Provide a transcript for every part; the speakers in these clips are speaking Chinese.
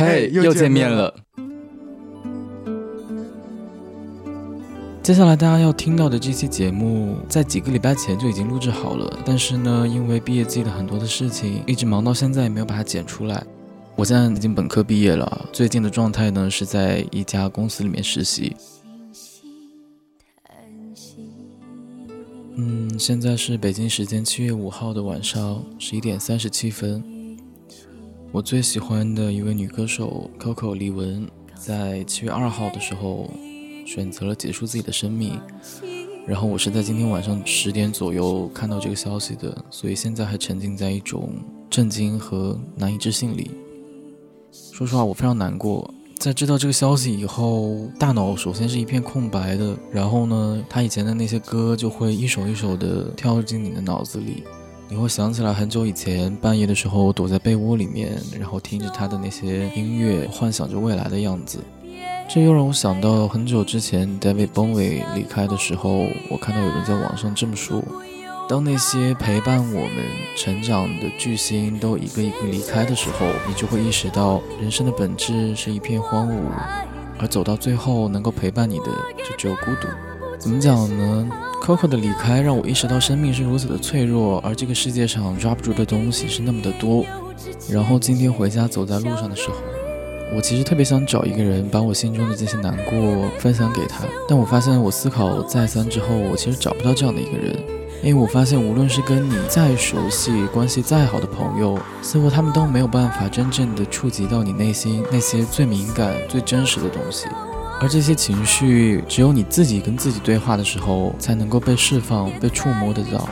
嘿，又见面了。接下来大家要听到的这期节目，在几个礼拜前就已经录制好了，但是呢，因为毕业季的很多的事情，一直忙到现在也没有把它剪出来。我现在已经本科毕业了，最近的状态呢是在一家公司里面实习。嗯，现在是北京时间七月五号的晚上十一点三十七分。我最喜欢的一位女歌手 Coco 李玟，在七月二号的时候。选择了结束自己的生命，然后我是在今天晚上十点左右看到这个消息的，所以现在还沉浸在一种震惊和难以置信里。说实话，我非常难过。在知道这个消息以后，大脑首先是一片空白的，然后呢，他以前的那些歌就会一首一首的跳进你的脑子里，你会想起来很久以前半夜的时候躲在被窝里面，然后听着他的那些音乐，幻想着未来的样子。这又让我想到很久之前 David Bowie 离开的时候，我看到有人在网上这么说：当那些陪伴我们成长的巨星都一个一个离开的时候，你就会意识到人生的本质是一片荒芜，而走到最后能够陪伴你的就只有孤独。怎么讲呢？Coco 的离开让我意识到生命是如此的脆弱，而这个世界上抓不住的东西是那么的多。然后今天回家走在路上的时候。我其实特别想找一个人，把我心中的这些难过分享给他，但我发现我思考再三之后，我其实找不到这样的一个人，因为我发现无论是跟你再熟悉、关系再好的朋友，似乎他们都没有办法真正的触及到你内心那些最敏感、最真实的东西，而这些情绪只有你自己跟自己对话的时候才能够被释放、被触摸得到。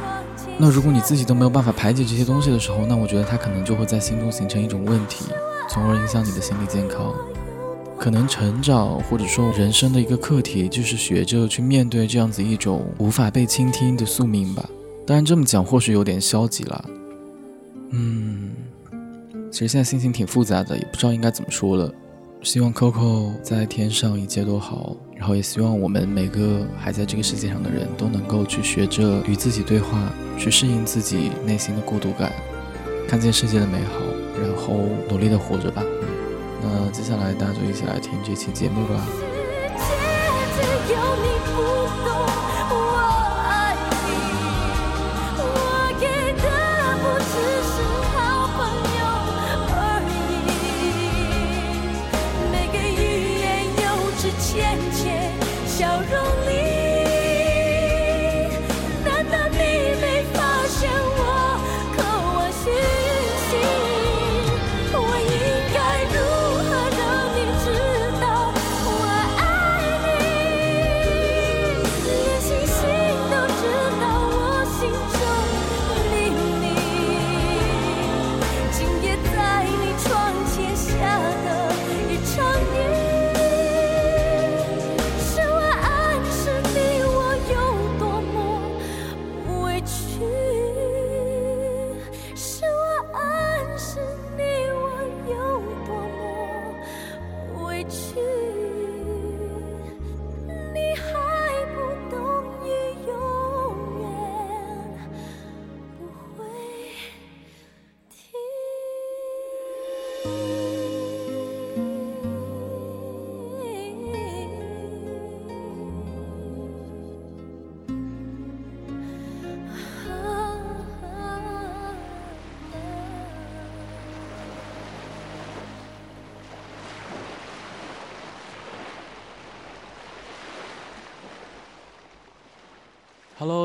那如果你自己都没有办法排解这些东西的时候，那我觉得它可能就会在心中形成一种问题。从而影响你的心理健康，可能成长或者说人生的一个课题，就是学着去面对这样子一种无法被倾听的宿命吧。当然这么讲或许有点消极了，嗯，其实现在心情挺复杂的，也不知道应该怎么说了。希望 Coco 在天上一切都好，然后也希望我们每个还在这个世界上的人都能够去学着与自己对话，去适应自己内心的孤独感，看见世界的美好。然后努力的活着吧。那接下来大家就一起来听这期节目吧。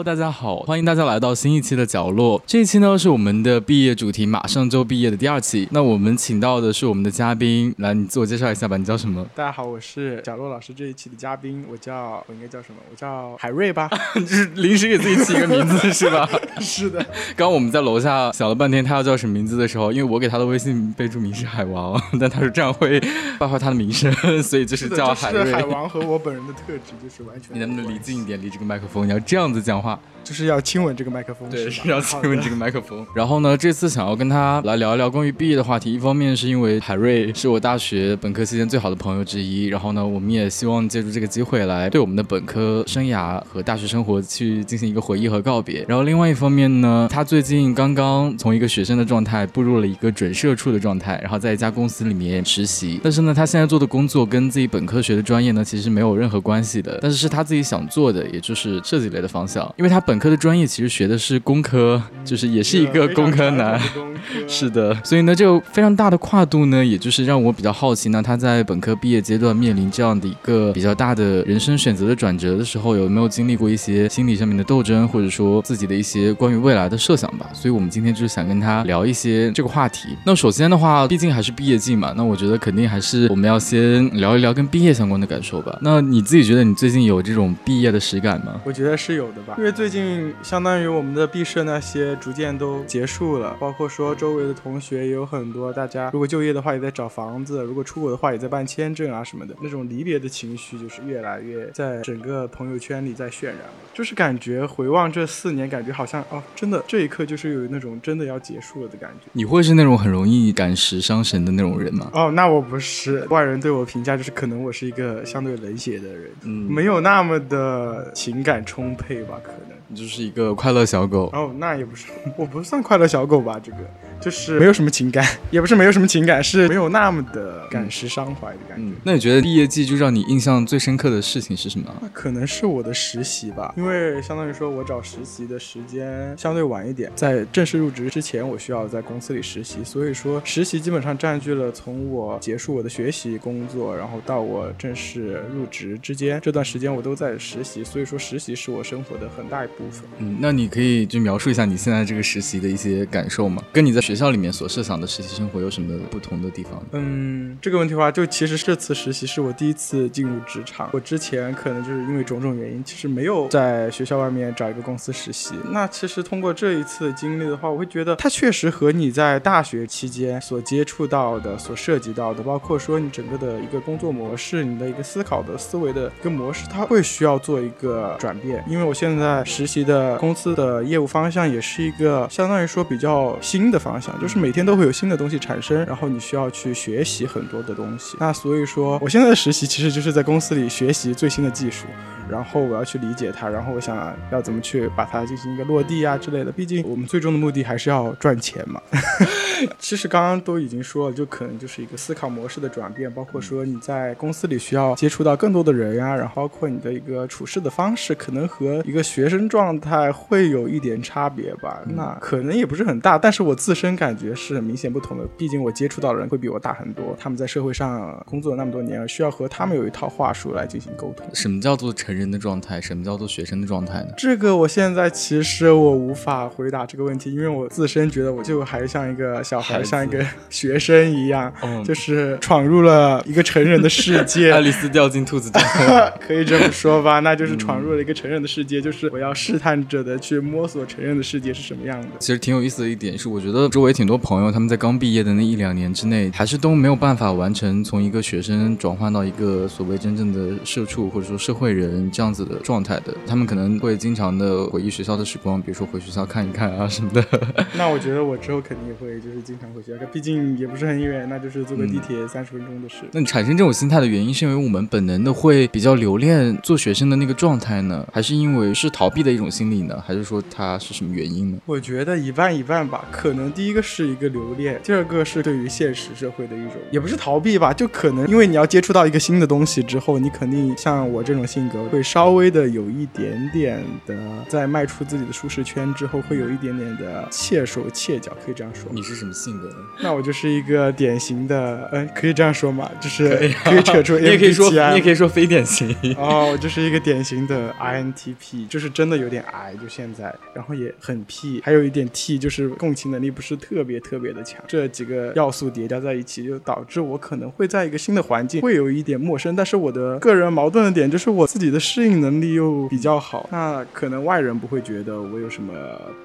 Hello，大家好，欢迎大家来到新一期的角落。这一期呢是我们的毕业主题，马上就毕业的第二期。那我们请到的是我们的嘉宾，来，你自我介绍一下吧，你叫什么？大家好，我是角落老师这一期的嘉宾，我叫我应该叫什么？我叫海瑞吧，就是临时给自己起一个名字 是吧？是的。刚刚我们在楼下想了半天，他要叫什么名字的时候，因为我给他的微信备注名是海王，但他说这样会败坏他的名声，所以就是叫海瑞。海王和我本人的特质就是完全。你能不能离近一点，离这个麦克风？你要这样子。讲话。就是要亲吻这个麦克风，对，是要亲吻这个麦克风。然后呢，这次想要跟他来聊一聊关于毕业的话题。一方面是因为海瑞是我大学本科期间最好的朋友之一，然后呢，我们也希望借助这个机会来对我们的本科生涯和大学生活去进行一个回忆和告别。然后另外一方面呢，他最近刚刚从一个学生的状态步入了一个准社畜的状态，然后在一家公司里面实习。但是呢，他现在做的工作跟自己本科学的专业呢，其实没有任何关系的，但是是他自己想做的，也就是设计类的方向，因为他本。本科的专业其实学的是工科，就是也是一个工科男，是的。所以呢，这个非常大的跨度呢，也就是让我比较好奇呢，他在本科毕业阶段面临这样的一个比较大的人生选择的转折的时候，有没有经历过一些心理上面的斗争，或者说自己的一些关于未来的设想吧？所以我们今天就是想跟他聊一些这个话题。那首先的话，毕竟还是毕业季嘛，那我觉得肯定还是我们要先聊一聊跟毕业相关的感受吧。那你自己觉得你最近有这种毕业的实感吗？我觉得是有的吧，因为最近。相当于我们的毕设那些逐渐都结束了，包括说周围的同学也有很多，大家如果就业的话也在找房子，如果出国的话也在办签证啊什么的，那种离别的情绪就是越来越在整个朋友圈里在渲染，就是感觉回望这四年，感觉好像哦，真的这一刻就是有那种真的要结束了的感觉。你会是那种很容易感时伤神的那种人吗？哦，那我不是，外人对我评价就是可能我是一个相对冷血的人，嗯，没有那么的情感充沛吧，可就是一个快乐小狗哦，那也不是，我不算快乐小狗吧，这个。就是没有什么情感，也不是没有什么情感，是没有那么的感时伤怀的感觉。那你觉得毕业季就让你印象最深刻的事情是什么？可能是我的实习吧，因为相当于说我找实习的时间相对晚一点，在正式入职之前，我需要在公司里实习，所以说实习基本上占据了从我结束我的学习工作，然后到我正式入职之间这段时间，我都在实习，所以说实习是我生活的很大一部分。嗯，那你可以就描述一下你现在这个实习的一些感受吗？跟你在学学校里面所设想的实习生活有什么不同的地方？嗯，这个问题的话，就其实这次实习是我第一次进入职场。我之前可能就是因为种种原因，其实没有在学校外面找一个公司实习。那其实通过这一次经历的话，我会觉得它确实和你在大学期间所接触到的、所涉及到的，包括说你整个的一个工作模式、你的一个思考的思维的一个模式，它会需要做一个转变。因为我现在实习的公司的业务方向也是一个相当于说比较新的方向。就是每天都会有新的东西产生，然后你需要去学习很多的东西。那所以说，我现在的实习其实就是在公司里学习最新的技术。然后我要去理解它，然后我想要怎么去把它进行一个落地啊之类的。毕竟我们最终的目的还是要赚钱嘛。其实刚刚都已经说了，就可能就是一个思考模式的转变，包括说你在公司里需要接触到更多的人呀，然后包括你的一个处事的方式，可能和一个学生状态会有一点差别吧。那可能也不是很大，但是我自身感觉是很明显不同的。毕竟我接触到的人会比我大很多，他们在社会上工作了那么多年，需要和他们有一套话术来进行沟通。什么叫做成？人的状态，什么叫做学生的状态呢？这个我现在其实我无法回答这个问题，因为我自身觉得我就还像一个小孩，像一个学生一样，就是闯入了一个成人的世界。爱丽丝掉进兔子洞，可以这么说吧？那就是闯入了一个成人的世界，就是我要试探着的去摸索成人的世界是什么样的。其实挺有意思的一点是，我觉得周围挺多朋友，他们在刚毕业的那一两年之内，还是都没有办法完成从一个学生转换到一个所谓真正的社畜或者说社会人。这样子的状态的，他们可能会经常的回忆学校的时光，比如说回学校看一看啊什么的。那我觉得我之后肯定也会就是经常回学校，毕竟也不是很远，那就是坐个地铁三十分钟的事。那你产生这种心态的原因，是因为我们本能的会比较留恋做学生的那个状态呢，还是因为是逃避的一种心理呢？还是说它是什么原因呢？我觉得一半一半吧，可能第一个是一个留恋，第二个是对于现实社会的一种，也不是逃避吧，就可能因为你要接触到一个新的东西之后，你肯定像我这种性格。会稍微的有一点点的，在迈出自己的舒适圈之后，会有一点点的怯手怯脚，可以这样说。你是什么性格呢？那我就是一个典型的，嗯，可以这样说吗，就是可以扯出，你也可以说，你也可以说非典型。哦，我就是一个典型的 INTP，就是真的有点 I，就现在，然后也很 P，还有一点 T，就是共情能力不是特别特别的强。这几个要素叠加在一起，就导致我可能会在一个新的环境会有一点陌生。但是我的个人矛盾的点就是我自己的。适应能力又比较好，那可能外人不会觉得我有什么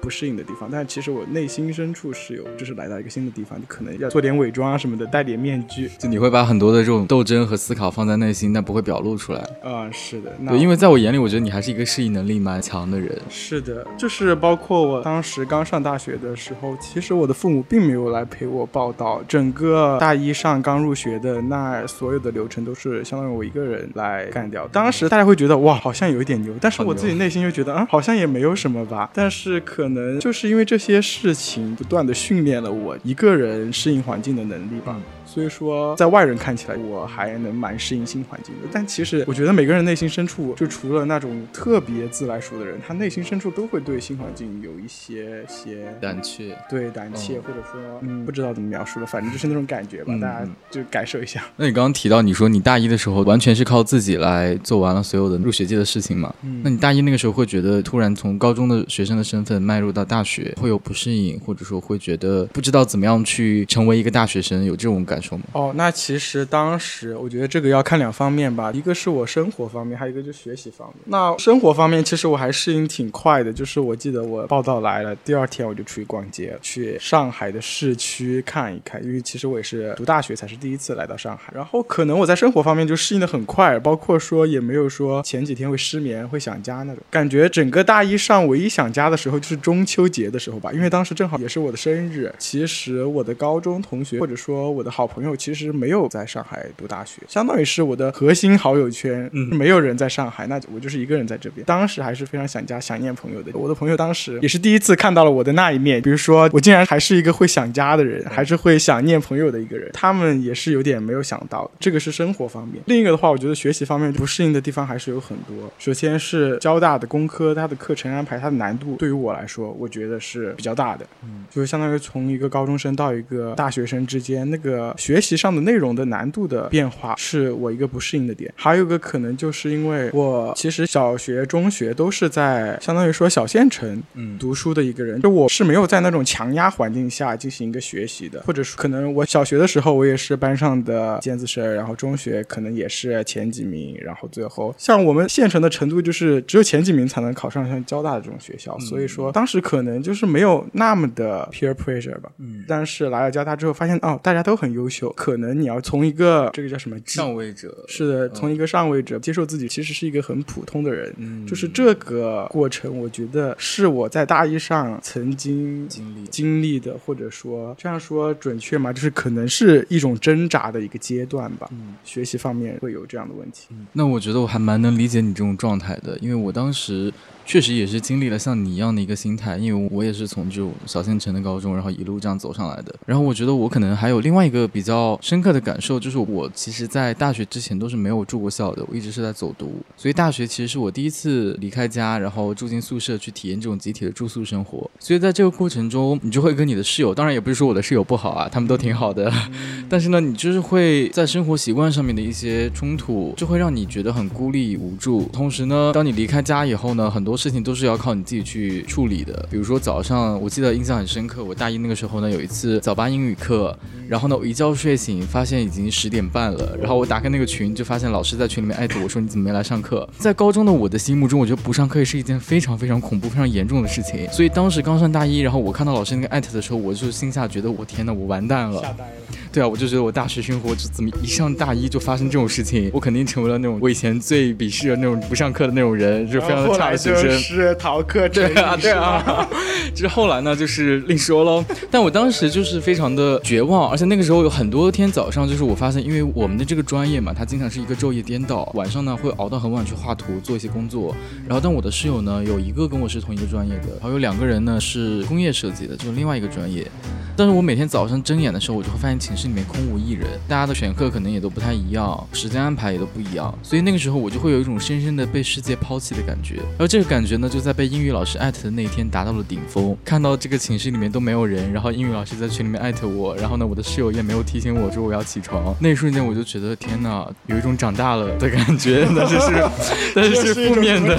不适应的地方，但其实我内心深处是有，就是来到一个新的地方，就可能要做点伪装啊什么的，戴点面具。就你会把很多的这种斗争和思考放在内心，但不会表露出来。啊，是的，对，因为在我眼里，我觉得你还是一个适应能力蛮强的人。是的，就是包括我当时刚上大学的时候，其实我的父母并没有来陪我报道，整个大一上刚入学的那所有的流程都是相当于我一个人来干掉。当时大家会觉得哇，好像有一点牛，但是我自己内心又觉得啊，好像也没有什么吧。但是可能就是因为这些事情不断的训练了我一个人适应环境的能力吧。所以说，在外人看起来，我还能蛮适应新环境的。但其实，我觉得每个人内心深处，就除了那种特别自来熟的人，他内心深处都会对新环境有一些些胆怯，对胆怯，或者说，嗯，不知道怎么描述了，反正就是那种感觉吧。大家就感受一下。那你刚刚提到，你说你大一的时候完全是靠自己来做完了所有的入学季的事情嘛？嗯。那你大一那个时候会觉得，突然从高中的学生的身份迈入到大学，会有不适应，或者说会觉得不知道怎么样去成为一个大学生，有这种感哦，那其实当时我觉得这个要看两方面吧，一个是我生活方面，还有一个就学习方面。那生活方面，其实我还适应挺快的，就是我记得我报道来了，第二天我就出去逛街，去上海的市区看一看，因为其实我也是读大学才是第一次来到上海。然后可能我在生活方面就适应的很快，包括说也没有说前几天会失眠、会想家那种感觉。整个大一上唯一想家的时候就是中秋节的时候吧，因为当时正好也是我的生日。其实我的高中同学或者说我的好朋友。其实没有在上海读大学，相当于是我的核心好友圈，嗯，没有人在上海，那我就是一个人在这边。当时还是非常想家、想念朋友的。我的朋友当时也是第一次看到了我的那一面，比如说我竟然还是一个会想家的人，还是会想念朋友的一个人。他们也是有点没有想到，这个是生活方面。另一个的话，我觉得学习方面不适应的地方还是有很多。首先是交大的工科，它的课程安排，它的难度对于我来说，我觉得是比较大的。嗯，就是相当于从一个高中生到一个大学生之间，那个学习。上的内容的难度的变化是我一个不适应的点，还有个可能就是因为我其实小学、中学都是在相当于说小县城嗯。读书的一个人，就我是没有在那种强压环境下进行一个学习的，或者说可能我小学的时候我也是班上的尖子生，然后中学可能也是前几名，然后最后像我们县城的程度就是只有前几名才能考上像交大的这种学校，所以说当时可能就是没有那么的 peer pressure 吧，嗯，但是来了交大之后发现哦大家都很优秀，可能你要从一个这个叫什么上位者，是的，从一个上位者接受自己其实是一个很普通的人，嗯，就是这个过程，我觉得是我在大一上曾经经历经历的，或者说这样说准确吗？就是可能是一种挣扎的一个阶段吧。嗯，学习方面会有这样的问题。那我觉得我还蛮能理解你这种状态的，因为我当时。确实也是经历了像你一样的一个心态，因为我也是从这种小县城的高中，然后一路这样走上来的。然后我觉得我可能还有另外一个比较深刻的感受，就是我其实，在大学之前都是没有住过校的，我一直是在走读。所以大学其实是我第一次离开家，然后住进宿舍去体验这种集体的住宿生活。所以在这个过程中，你就会跟你的室友，当然也不是说我的室友不好啊，他们都挺好的。但是呢，你就是会在生活习惯上面的一些冲突，就会让你觉得很孤立无助。同时呢，当你离开家以后呢，很多。事情都是要靠你自己去处理的。比如说早上，我记得印象很深刻，我大一那个时候呢，有一次早八英语课，然后呢，我一觉睡醒，发现已经十点半了。然后我打开那个群，就发现老师在群里面艾特我说你怎么没来上课？在高中的我的心目中，我觉得不上课也是一件非常非常恐怖、非常严重的事情。所以当时刚上大一，然后我看到老师那个艾特的时候，我就心下觉得我天呐，我完蛋了。对啊，我就觉得我大学生活就怎么一上大一就发生这种事情，我肯定成为了那种我以前最鄙视的那种不上课的那种人，就非常的差的学生。是逃课，对啊，对啊。就是后来呢，就是另说喽。但我当时就是非常的绝望，而且那个时候有很多天早上，就是我发现，因为我们的这个专业嘛，它经常是一个昼夜颠倒，晚上呢会熬到很晚去画图做一些工作。然后，但我的室友呢，有一个跟我是同一个专业的，然后有两个人呢是工业设计的，就是另外一个专业。但是我每天早上睁眼的时候，我就会发现寝室里面空无一人，大家的选课可能也都不太一样，时间安排也都不一样，所以那个时候我就会有一种深深的被世界抛弃的感觉。而这个感觉呢，就在被英语老师艾特的那一天达到了顶峰。看到这个寝室里面都没有人，然后英语老师在群里面艾特我，然后呢，我的室友也没有提醒我说我要起床，那一瞬间我就觉得天哪，有一种长大了的感觉，但是是，但是是负面的。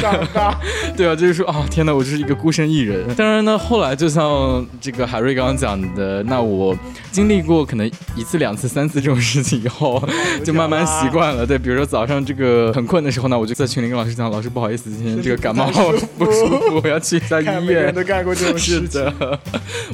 对啊，就是说啊，天哪，我就是一个孤身一人。当然呢，后来就像这个海瑞刚刚讲的。呃，那我经历过可能一次、两次、三次这种事情以后，就慢慢习惯了。对，比如说早上这个很困的时候呢，我就在群里跟老师讲，老师不好意思，今天这个感冒不舒服，我要去一下医院。都干过这种事的。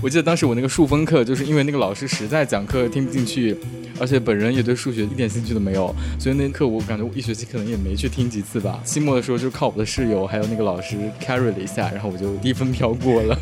我记得当时我那个数分课，就是因为那个老师实在讲课听不进去，而且本人也对数学一点兴趣都没有，所以那课我感觉我一学期可能也没去听几次吧。期末的时候就靠我的室友还有那个老师 carry 了一下，然后我就低分飘过了。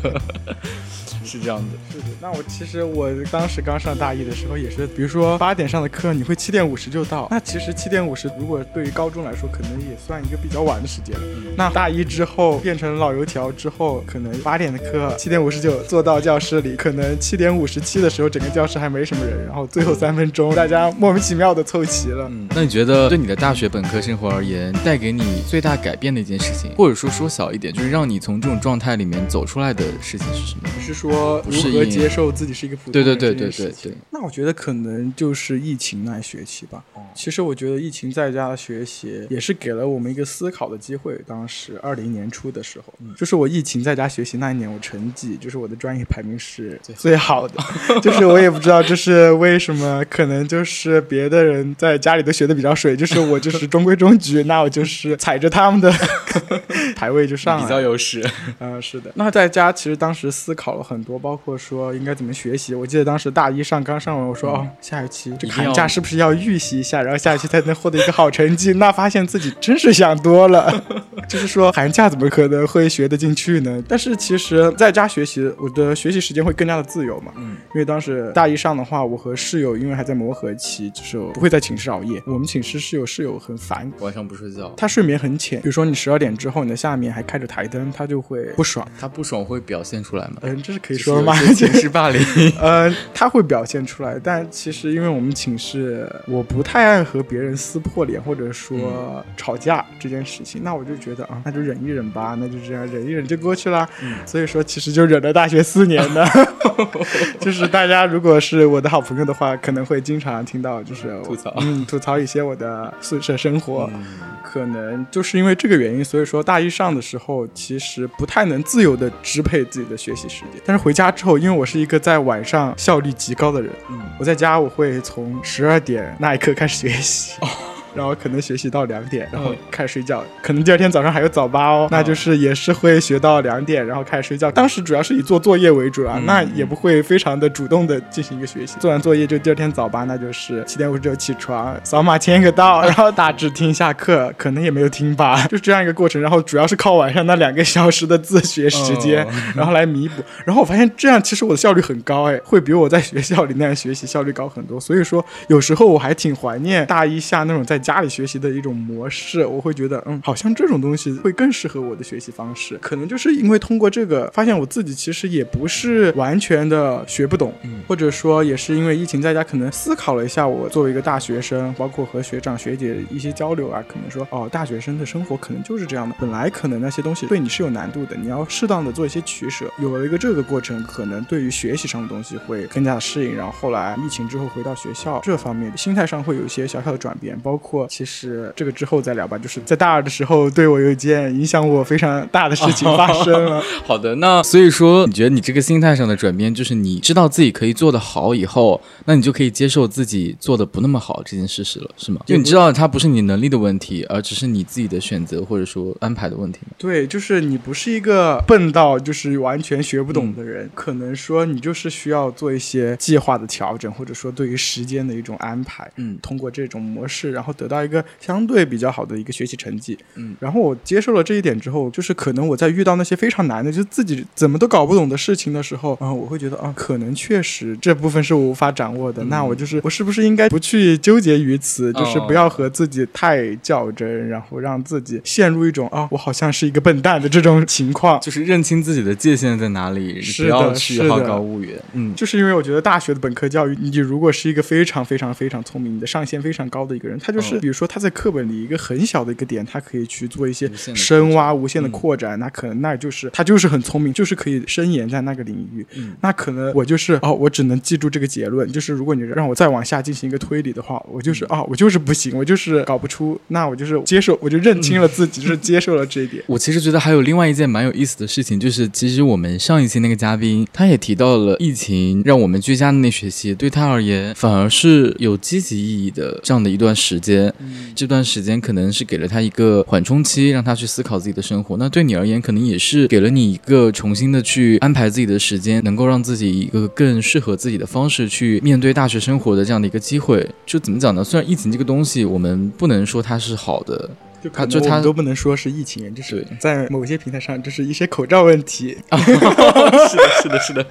是这样的，是的。那我其实我当时刚上大一的时候也是，比如说八点上的课，你会七点五十就到。那其实七点五十，如果对于高中来说，可能也算一个比较晚的时间了。那大一之后变成老油条之后，可能八点的课，七点五十九坐到教室里，可能七点五十七的时候，整个教室还没什么人，然后最后三分钟，大家莫名其妙的凑齐了。嗯，那你觉得对你的大学本科生活而言，带给你最大改变的一件事情，或者说说小一点，就是让你从这种状态里面走出来的事情是什么？是说。如何接受自己是一个普通人？对对对对对对。那我觉得可能就是疫情那一学期吧。其实我觉得疫情在家的学习也是给了我们一个思考的机会。当时二零年初的时候，就是我疫情在家学习那一年，我成绩就是我的专业排名是最好的。就是我也不知道这是为什么，可能就是别的人在家里都学的比较水，就是我就是中规中矩，那我就是踩着他们的 排位就上了，比较优势。嗯，是的。那在家其实当时思考了很多。包括说应该怎么学习，我记得当时大一上刚上完，我说哦，下学期这个寒假是不是要预习一下，然后下学期才能获得一个好成绩？那发现自己真是想多了，就是说寒假怎么可能会学得进去呢？但是其实在家学习，我的学习时间会更加的自由嘛。嗯，因为当时大一上的话，我和室友因为还在磨合期，就是不会在寝室熬夜。我们寝室室友室友很烦，晚上不睡觉，他睡眠很浅。比如说你十二点之后，你的下面还开着台灯，他就会不爽。他不爽会表现出来吗？嗯，这是可以。说嘛，寝室霸凌，呃，他会表现出来，但其实因为我们寝室，我不太爱和别人撕破脸或者说吵架这件事情，那我就觉得啊，那就忍一忍吧，那就这样忍一忍就过去了。所以说，其实就忍了大学四年的，就是大家如果是我的好朋友的话，可能会经常听到就是吐槽，嗯，吐槽一些我的宿舍生活，可能就是因为这个原因，所以说大一上的时候，其实不太能自由的支配自己的学习时间，但是回。家之后，因为我是一个在晚上效率极高的人，嗯，我在家我会从十二点那一刻开始学习。然后可能学习到两点，然后开始睡觉。可能第二天早上还有早八哦，那就是也是会学到两点，然后开始睡觉。当时主要是以做作业为主啊，那也不会非常的主动的进行一个学习。做完作业就第二天早八，那就是七点五十九起床，扫码签个到，然后大致听一下课，可能也没有听吧，就这样一个过程。然后主要是靠晚上那两个小时的自学时间，然后来弥补。然后我发现这样其实我的效率很高，哎，会比我在学校里那样学习效率高很多。所以说有时候我还挺怀念大一下那种在。家里学习的一种模式，我会觉得，嗯，好像这种东西会更适合我的学习方式。可能就是因为通过这个，发现我自己其实也不是完全的学不懂，嗯，或者说也是因为疫情在家，可能思考了一下，我作为一个大学生，包括和学长学姐一些交流啊，可能说，哦，大学生的生活可能就是这样的。本来可能那些东西对你是有难度的，你要适当的做一些取舍。有了一个这个过程，可能对于学习上的东西会更加的适应。然后后来疫情之后回到学校，这方面心态上会有一些小小的转变，包括。其实这个之后再聊吧。就是在大二的时候，对我有一件影响我非常大的事情 发生了。好的，那所以说，你觉得你这个心态上的转变，就是你知道自己可以做得好以后，那你就可以接受自己做的不那么好这件事实了，是吗？就你知道它不是你能力的问题，而只是你自己的选择或者说安排的问题吗？对，就是你不是一个笨到就是完全学不懂的人，可能说你就是需要做一些计划的调整，或者说对于时间的一种安排。嗯，通过这种模式，然后得到一个。相对比较好的一个学习成绩，嗯，然后我接受了这一点之后，就是可能我在遇到那些非常难的，就自己怎么都搞不懂的事情的时候，啊，我会觉得啊，可能确实这部分是我无法掌握的，那我就是我是不是应该不去纠结于此，就是不要和自己太较真，然后让自己陷入一种啊，我好像是一个笨蛋的这种情况，就是认清自己的界限在哪里，不要去好高骛远。嗯，就是因为我觉得大学的本科教育，你如果是一个非常非常非常聪明、你的上限非常高的一个人，他就是。是比如说他在课本里一个很小的一个点，他可以去做一些深挖、无限的嗯扩展，那可能那就是他就是很聪明，就是可以深研在那个领域。嗯那可能我就是哦，我只能记住这个结论，就是如果你让我再往下进行一个推理的话，我就是嗯哦，我就是不行，我就是搞不出，那我就是接受，我就认清了自己，就是接受了这一点。我其实觉得还有另外一件蛮有意思的事情，就是其实我们上一期那个嘉宾，他也提到了疫情让我们居家的那学期，对他而言反而是有积极意义的这样的一段时间。这段时间可能是给了他一个缓冲期，让他去思考自己的生活。那对你而言，可能也是给了你一个重新的去安排自己的时间，能够让自己一个更适合自己的方式去面对大学生活的这样的一个机会。就怎么讲呢？虽然疫情这个东西，我们不能说它是好的，就他就他都不能说是疫情，就是在某些平台上，就是一些口罩问题。是的，是的，是的。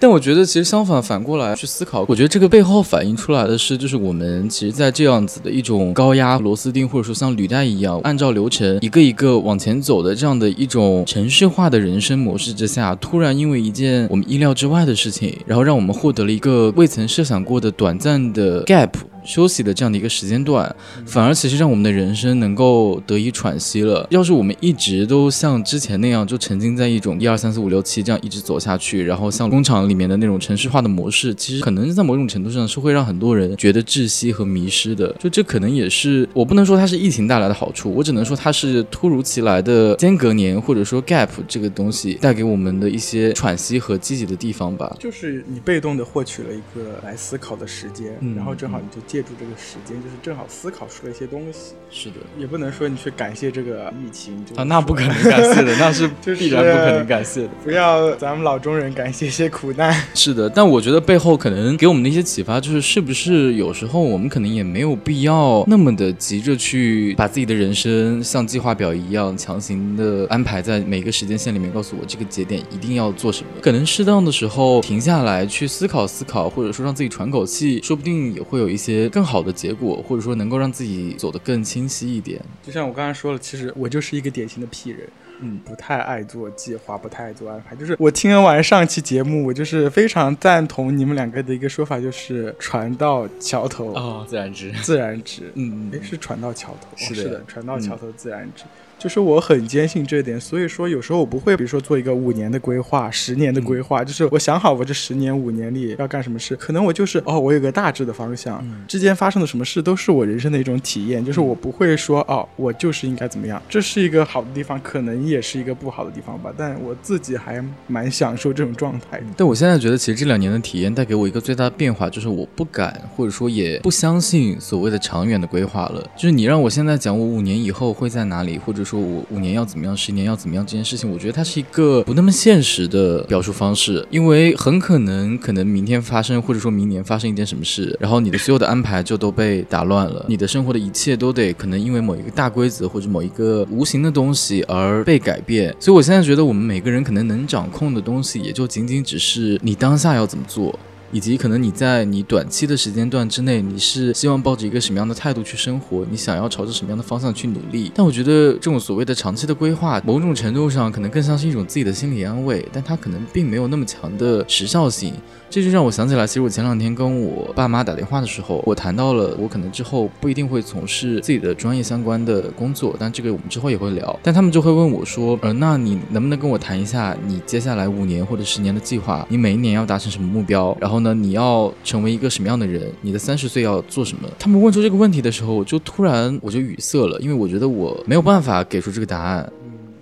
但我觉得其实相反，反过来去思考，我觉得这个背后反映出来的是，就是我们其实，在这样子的一种高压螺丝钉，或者说像履带一样，按照流程一个一个往前走的这样的一种程序化的人生模式之下，突然因为一件我们意料之外的事情，然后让我们获得了一个未曾设想过的短暂的 gap。休息的这样的一个时间段，反而其实让我们的人生能够得以喘息了。要是我们一直都像之前那样，就沉浸在一种一二三四五六七这样一直走下去，然后像工厂里面的那种城市化的模式，其实可能在某种程度上是会让很多人觉得窒息和迷失的。就这可能也是我不能说它是疫情带来的好处，我只能说它是突如其来的间隔年或者说 gap 这个东西带给我们的一些喘息和积极的地方吧。就是你被动的获取了一个来思考的时间，嗯然后正好你就借助这个时间，就是正好思考出了一些东西。是的，也不能说你去感谢这个疫情，就啊，那不可能感谢的，那 是必然不可能感谢的。不要咱们老中人感谢一些苦难。是的，但我觉得背后可能给我们的一些启发，就是是不是有时候我们可能也没有必要那么的急着去把自己的人生像计划表一样强行的安排在每个时间线里面，告诉我这个节点一定要做什么。可能适当的时候停下来去思考思考，或者说让自己喘口气，说不定也会有一些更好的结果，或者说能够让自己走得更清晰一点。就像我刚才说了，其实我就是一个典型的 P 人，嗯，不太爱做计划，不太爱做安排。就是我听完上期节目，我就是非常赞同你们两个的一个说法，就是船到桥头哦，自然直，自然直。嗯哎，是船到桥头，是的哦是的，船到桥头自然直。就是我很坚信这点，所以说有时候我不会，比如说做一个五年的规划、十年的规划，就是我想好我这十年、五年里要干什么事，可能我就是哦，我有个大致的方向，之间发生的什么事都是我人生的一种体验，就是我不会说哦，我就是应该怎么样，这是一个好的地方，可能也是一个不好的地方吧，但我自己还蛮享受这种状态的。但我现在觉得，其实这两年的体验带给我一个最大的变化，就是我不敢，或者说也不相信所谓的长远的规划了。就是你让我现在讲我五年以后会在哪里，或者说我五年要怎么样，十年要怎么样这件事情，我觉得它是一个不那么现实的表述方式，因为很可能可能明天发生，或者说明年发生一件什么事，然后你的所有的安排就都被打乱了，你的生活的一切都得可能因为某一个大规则或者某一个无形的东西而被改变。所以我现在觉得，我们每个人可能能掌控的东西，也就仅仅只是你当下要怎么做。以及可能你在你短期的时间段之内，你是希望抱着一个什么样的态度去生活，你想要朝着什么样的方向去努力。但我觉得这种所谓的长期的规划，某种程度上可能更像是一种自己的心理安慰，但它可能并没有那么强的时效性。这就让我想起来，其实我前两天跟我爸妈打电话的时候，我谈到了我可能之后不一定会从事自己的专业相关的工作，但这个我们之后也会聊。但他们就会问我说，呃，那你能不能跟我谈一下你接下来五年或者十年的计划？你每一年要达成什么目标？然后呢，你要成为一个什么样的人？你的三十岁要做什么？他们问出这个问题的时候，我就突然我就语塞了，因为我觉得我没有办法给出这个答案。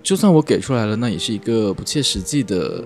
就算我给出来了，那也是一个不切实际的。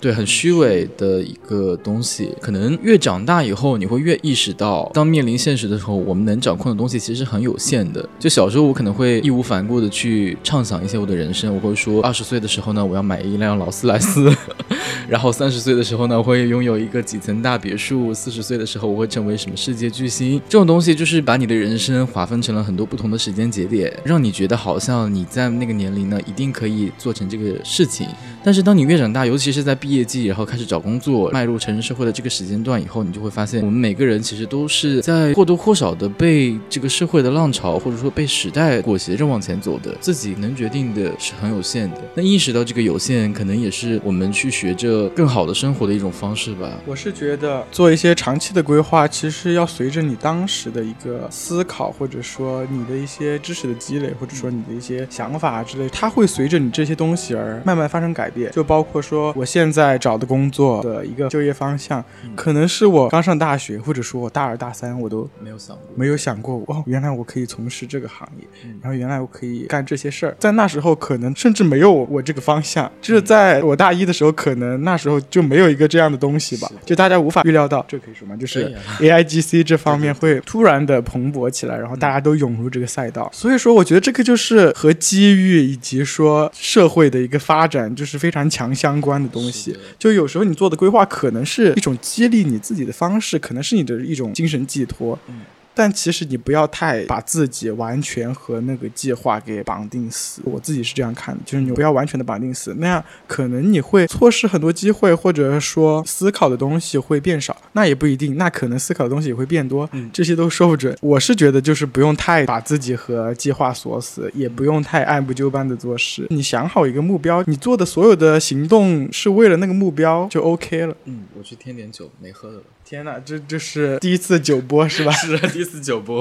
对，很虚伪的一个东西。可能越长大以后，你会越意识到，当面临现实的时候，我们能掌控的东西其实很有限的。就小时候，我可能会义无反顾的去畅想一些我的人生。我会说，二十岁的时候呢，我要买一辆劳斯莱斯；然后三十岁的时候呢，我会拥有一个几层大别墅；四十岁的时候，我会成为什么世界巨星。这种东西就是把你的人生划分成了很多不同的时间节点，让你觉得好像你在那个年龄呢，一定可以做成这个事情。但是当你越长大，尤其是在毕业季，然后开始找工作，迈入成人社会的这个时间段以后，你就会发现，我们每个人其实都是在或多或少的被这个社会的浪潮，或者说被时代裹挟着往前走的。自己能决定的是很有限的。那意识到这个有限，可能也是我们去学着更好的生活的一种方式吧。我是觉得做一些长期的规划，其实要随着你当时的一个思考，或者说你的一些知识的积累，或者说你的一些想法之类，它会随着你这些东西而慢慢发生改变。就包括说我现在找的工作的一个就业方向，可能是我刚上大学，或者说我大二大三，我都没有想过，没有想过哦，原来我可以从事这个行业，然后原来我可以干这些事儿。在那时候，可能甚至没有我这个方向，就是在我大一的时候，可能那时候就没有一个这样的东西吧，就大家无法预料到，这可以说吗？就是 A I G C 这方面会突然的蓬勃起来，然后大家都涌入这个赛道。所以说，我觉得这个就是和机遇以及说社会的一个发展，就是非常强相关的东西。就有时候你做的规划，可能是一种激励你自己的方式，可能是你的一种精神寄托。但其实你不要太把自己完全和那个计划给绑定死，我自己是这样看的，就是你不要完全的绑定死，那样可能你会错失很多机会，或者说思考的东西会变少，那也不一定，那可能思考的东西也会变多，这些都说不准。我是觉得就是不用太把自己和计划锁死，也不用太按部就班的做事。你想好一个目标，你做的所有的行动是为了那个目标就 OK 了。嗯，我去添点酒，没喝的了。天哪，这这是第一次酒播是吧？是第一次酒播。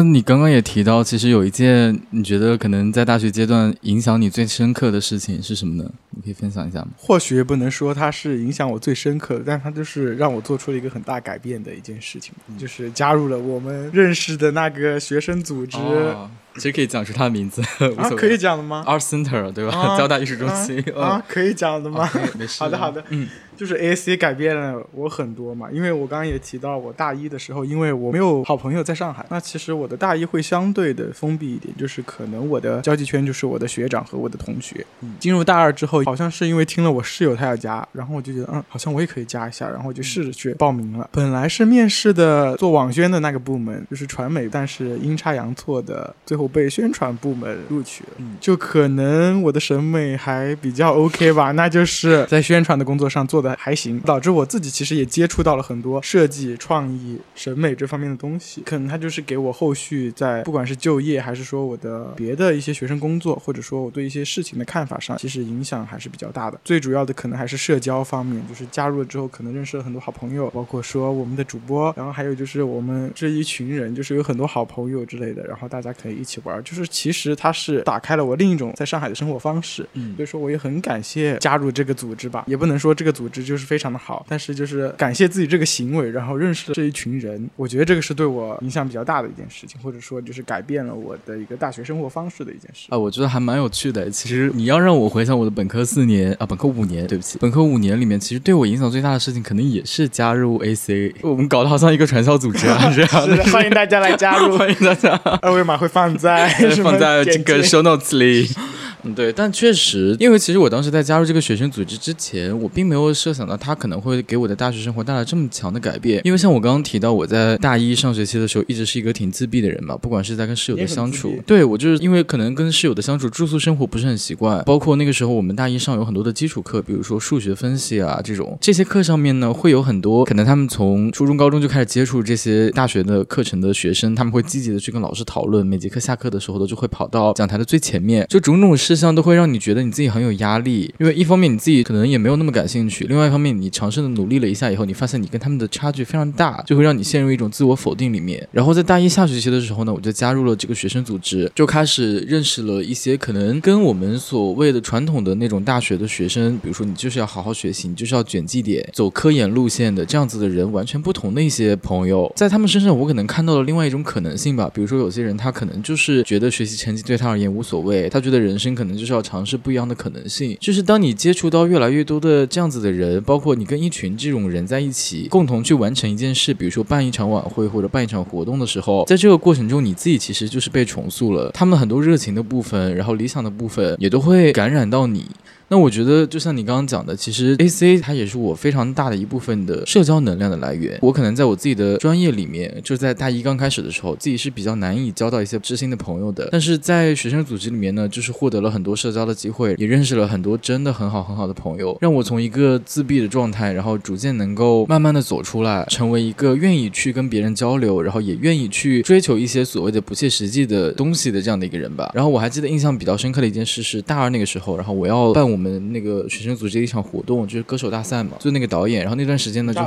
那你刚刚也提到，其实有一件你觉得可能在大学阶段影响你最深刻的事情是什么呢？你可以分享一下吗？或许也不能说它是影响我最深刻的，但它就是让我做出了一个很大改变的一件事情，就是加入了我们认识的那个学生组织。其实可以讲出他的名字啊，可以讲的吗？Art Center 对吧？交大艺术中心啊，可以讲的吗？没事。好的，好的，嗯。就是 A C 改变了我很多嘛，因为我刚刚也提到，我大一的时候，因为我没有好朋友在上海，那其实我的大一会相对的封闭一点，就是可能我的交际圈就是我的学长和我的同学。嗯进入大二之后，好像是因为听了我室友他要加，然后我就觉得，嗯，好像我也可以加一下，然后我就试着去报名了。本来是面试的做网宣的那个部门，就是传媒，但是阴差阳错的，最后被宣传部门录取了。嗯就可能我的审美还比较 OK 吧，那就是在宣传的工作上做的。还行，导致我自己其实也接触到了很多设计、创意、审美这方面的东西。可能它就是给我后续在不管是就业，还是说我的别的一些学生工作，或者说我对一些事情的看法上，其实影响还是比较大的。最主要的可能还是社交方面，就是加入了之后，可能认识了很多好朋友，包括说我们的主播，然后还有就是我们这一群人，就是有很多好朋友之类的，然后大家可以一起玩。就是其实它是打开了我另一种在上海的生活方式。嗯，所以说我也很感谢加入这个组织吧，也不能说这个组织。就是非常的好，但是就是感谢自己这个行为，然后认识了这一群人，我觉得这个是对我影响比较大的一件事情，或者说就是改变了我的一个大学生活方式的一件事啊。我觉得还蛮有趣的。其实你要让我回想我的本科四年啊，本科五年，对不起，本科五年里面，其实对我影响最大的事情，可能也是加入 AC。我们搞得好像一个传销组织啊，这样的。欢迎大家来加入，欢迎大家。二维码会放在放在这个 show notes 里。嗯，对，但确实，因为其实我当时在加入这个学生组织之前，我并没有设想到他可能会给我的大学生活带来这么强的改变。因为像我刚刚提到，我在大一上学期的时候，一直是一个挺自闭的人嘛，不管是在跟室友的相处，对我就是因为可能跟室友的相处，住宿生活不是很习惯，包括那个时候我们大一上有很多的基础课，比如说数学分析啊这种，这些课上面呢会有很多可能他们从初中高中就开始接触这些大学的课程的学生，他们会积极的去跟老师讨论，每节课下课的时候都就会跑到讲台的最前面，就种种事。事项都会让你觉得你自己很有压力，因为一方面你自己可能也没有那么感兴趣，另外一方面你尝试的努力了一下以后，你发现你跟他们的差距非常大，就会让你陷入一种自我否定里面。然后在大一下学期的时候呢，我就加入了这个学生组织，就开始认识了一些可能跟我们所谓的传统的那种大学的学生，比如说你就是要好好学习，你就是要卷绩点，走科研路线的这样子的人，完全不同的一些朋友，在他们身上我可能看到了另外一种可能性吧。比如说有些人他可能就是觉得学习成绩对他而言无所谓，他觉得人生可能就是要尝试不一样的可能性。就是当你接触到越来越多的这样子的人，包括你跟一群这种人在一起，共同去完成一件事，比如说办一场晚会或者办一场活动的时候，在这个过程中你自己其实就是被重塑了，他们很多热情的部分，然后理想的部分也都会感染到你。那我觉得，就像你刚刚讲的，其实 A C 它也是我非常大的一部分的社交能量的来源。我可能在我自己的专业里面，就在大一刚开始的时候，自己是比较难以交到一些知心的朋友的。但是在学生组织里面呢，就是获得了很多社交的机会，也认识了很多真的很好很好的朋友，让我从一个自闭的状态，然后逐渐能够慢慢的走出来，成为一个愿意去跟别人交流，然后也愿意去追求一些所谓的不切实际的东西的这样的一个人吧。然后我还记得印象比较深刻的一件事是大二那个时候，然后我要办我们那个。学生组织一场活动，就是歌手大赛嘛，就那个导演。然后那段时间呢，就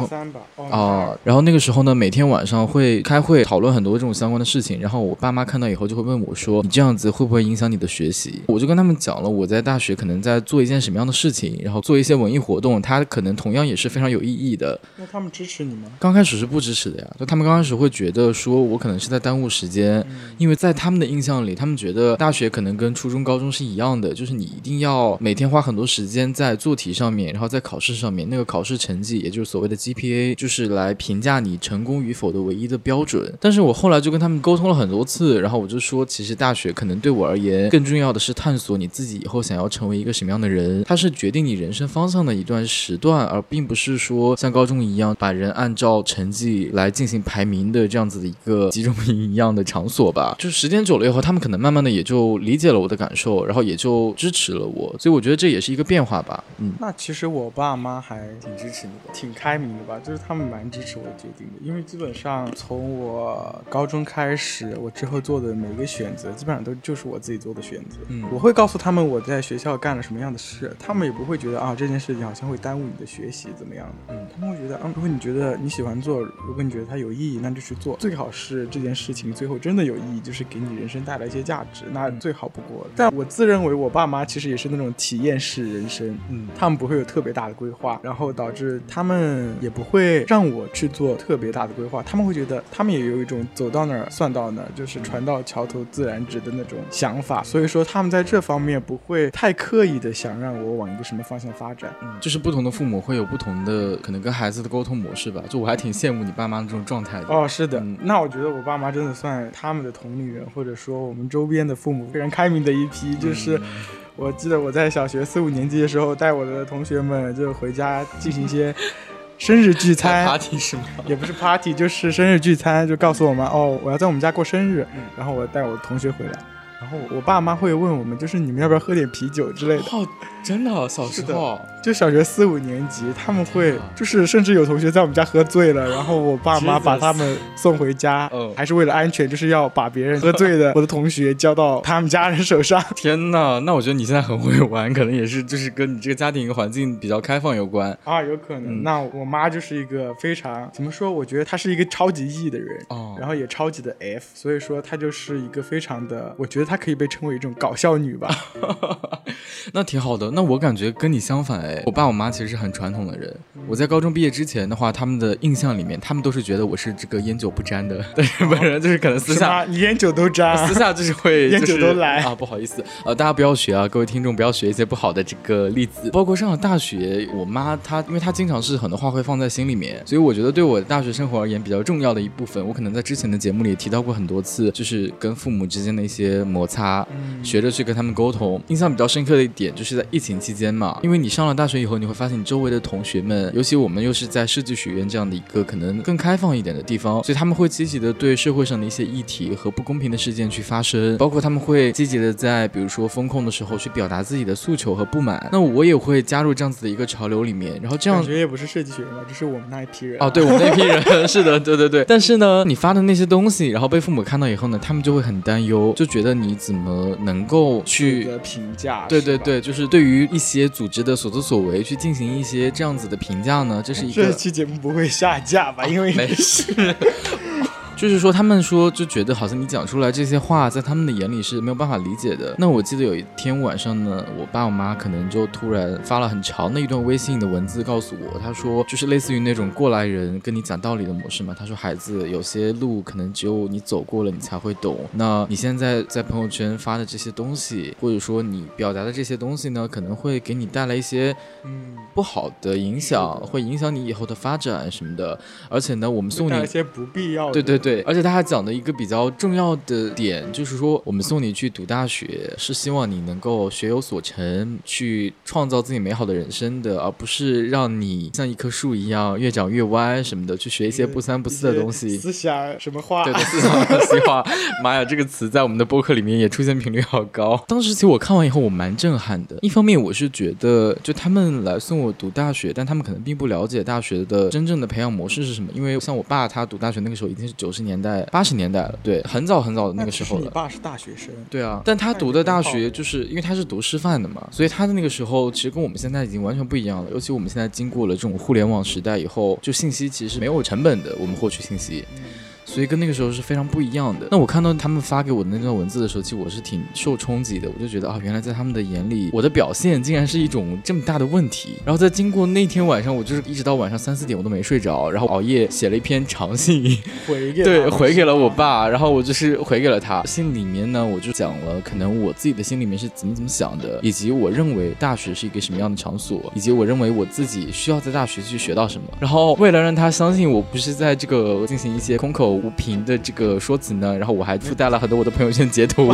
啊，然后那个时候呢，每天晚上会开会讨论很多这种相关的事情。然后我爸妈看到以后就会问我说：“你这样子会不会影响你的学习？”我就跟他们讲了我在大学可能在做一件什么样的事情，然后做一些文艺活动，它可能同样也是非常有意义的。那他们支持你吗？刚开始是不支持的呀，就他们刚开始会觉得说我可能是在耽误时间，因为在他们的印象里，他们觉得大学可能跟初中、高中是一样的，就是你一定要每天花很多时间在做题上面，然后在考试上面，那个考试成绩，也就是所谓的 GPA，就是来评价你成功与否的唯一的标准。但是我后来就跟他们沟通了很多次，然后我就说，其实大学可能对我而言，更重要的是探索你自己以后想要成为一个什么样的人，它是决定你人生方向的一段时段，而并不是说像高中一样把人按照成绩来进行排名的这样子的一个集中营一样的场所吧。就是时间久了以后，他们可能慢慢的也就理解了我的感受，然后也就支持了我。所以我觉得这也是一个变化吧。嗯。那其实我爸妈还挺支持你的，挺开明的吧？就是他们蛮支持我的决定的，因为基本上从我高中开始，我之后做的每一个选择，基本上都就是我自己做的选择。嗯，我会告诉他们我在学校干了什么样的事，他们也不会觉得啊这件事情好像会耽误你的学习怎么样的。嗯，他们会觉得，嗯，如果你觉得你喜欢做，如果你觉得它有意义，那就去做。最好是这件事情最后真的有意义，就是给你人生带来一些价值，那最好不过。但我自认为我爸妈其实也是那种体验式人生，嗯，他们不会。会有特别大的规划，然后导致他们也不会让我去做特别大的规划。他们会觉得，他们也有一种走到哪儿算到哪儿，就是船到桥头自然直的那种想法。所以说，他们在这方面不会太刻意的想让我往一个什么方向发展。嗯，就是不同的父母会有不同的可能跟孩子的沟通模式吧。就我还挺羡慕你爸妈的这种状态的。哦，是的。那我觉得我爸妈真的算他们的同龄人，或者说我们周边的父母非常开明的一批，就是。我记得我在小学四五年级的时候，带我的同学们就回家进行一些生日聚餐，party 是吗？也不是 party，就是生日聚餐，就告诉我们哦，我要在我们家过生日，然后我带我的同学回来。然后我爸妈会问我们，就是你们要不要喝点啤酒之类的。哦，真的，小时候就小学四五年级，他们会就是甚至有同学在我们家喝醉了，然后我爸 妈把他们送回家，还是为了安全，就是要把别人喝醉的 我的同学交到他们家人手上。天哪，那我觉得你现在很会玩，可能也是就是跟你这个家庭一个环境比较开放有关啊，有可能。那我妈就是一个非常怎么说？我觉得她是一个超级 E 的人，哦，然后也超级的 F，所以说她就是一个非常的，我觉得她。她可以被称为一种搞笑女吧，那挺好的。那我感觉跟你相反哎，我爸我妈其实是很传统的人。我在高中毕业之前的话，他们的印象里面，他们都是觉得我是这个烟酒不沾的。但是本人就是可能私下你烟酒都沾，私下就是会 烟酒都来啊。不好意思，呃，大家不要学啊，各位听众不要学一些不好的这个例子。包括上了大学，我妈她因为她经常是很多话会放在心里面，所以我觉得对我大学生活而言比较重要的一部分，我可能在之前的节目里也提到过很多次，就是跟父母之间的一些。摩擦，学着去跟他们沟通。印象比较深刻的一。点，就是在疫情期间嘛，因为你上了大学以后，你会发现你周围的同学们，尤其我们又是在设计学院这样的一个可能更开放一点的地方，所以他们会积极的对社会上的一些议题和不公平的事件去发声，包括他们会积极的在比如说风控的时候去表达自己的诉求和不满。那我也会加入这样子的一个潮流里面，然后这样感觉也不是设计学院吧，这是我们那一批人哦，对我们那批人 是的，对对对。但是呢，你发的那些东西，然后被父母看到以后呢，他们就会很担忧，就觉得你怎么能够去评价？对对对，就是对于一些组织的所作所为去进行一些这样子的评价呢，这是一个。这期节目不会下架吧？因为没事。就是说，他们说就觉得好像你讲出来这些话，在他们的眼里是没有办法理解的。那我记得有一天晚上呢，我爸我妈可能就突然发了很长的一段微信的文字告诉我，他说就是类似于那种过来人跟你讲道理的模式嘛。他说孩子，有些路可能只有你走过了，你才会懂。那你现在在朋友圈发的这些东西，或者说你表达的这些东西呢，可能会给你带来一些嗯不好的影响，会影响你以后的发展什么的。而且呢，我们送你一些不必要的。对对。对，而且他还讲的一个比较重要的点，就是说我们送你去读大学，是希望你能够学有所成，去创造自己美好的人生的，而不是让你像一棵树一样越长越歪什么的，去学一些不三不四的东西。思想什么话？对的，思想西话。妈呀，这个词在我们的。播客里面也出现频率好高。当时其实我看完以后，我蛮震撼的。一方面，我是觉得就他们来送我读大学，但他们可能并不了解大学的。真正的。培养模式是什么。因为像我爸他读大学那个时候已经是九。十年代八十年代了，对，很早很早的那个时候了。你爸是大学生，对啊，但他读的大学就是因为他是读师范的嘛，所以他的那个时候其实跟我们现在已经完全不一样了。尤其我们现在经过了这种互联网时代以后，就信息其实是没有成本的，我们获取信息。所以跟那个时候是非常不一样的。那我看到他们发给我的那段文字的时候，其实我是挺受冲击的。我就觉得啊，原来在他们的眼里，我的表现竟然是一种这么大的问题。然后在经过那天晚上，我就是一直到晚上三四点我都没睡着，然后熬夜写了一篇长信，回 给对回给了我爸。然后我就是回给了他，信里面呢，我就讲了可能我自己的心里面是怎么怎么想的，以及我认为大学是一个什么样的场所，以及我认为我自己需要在大学去学到什么。然后为了让他相信我不是在这个进行一些空口无凭的这。个说辞呢，然后我还附带了很多我的朋友圈截图，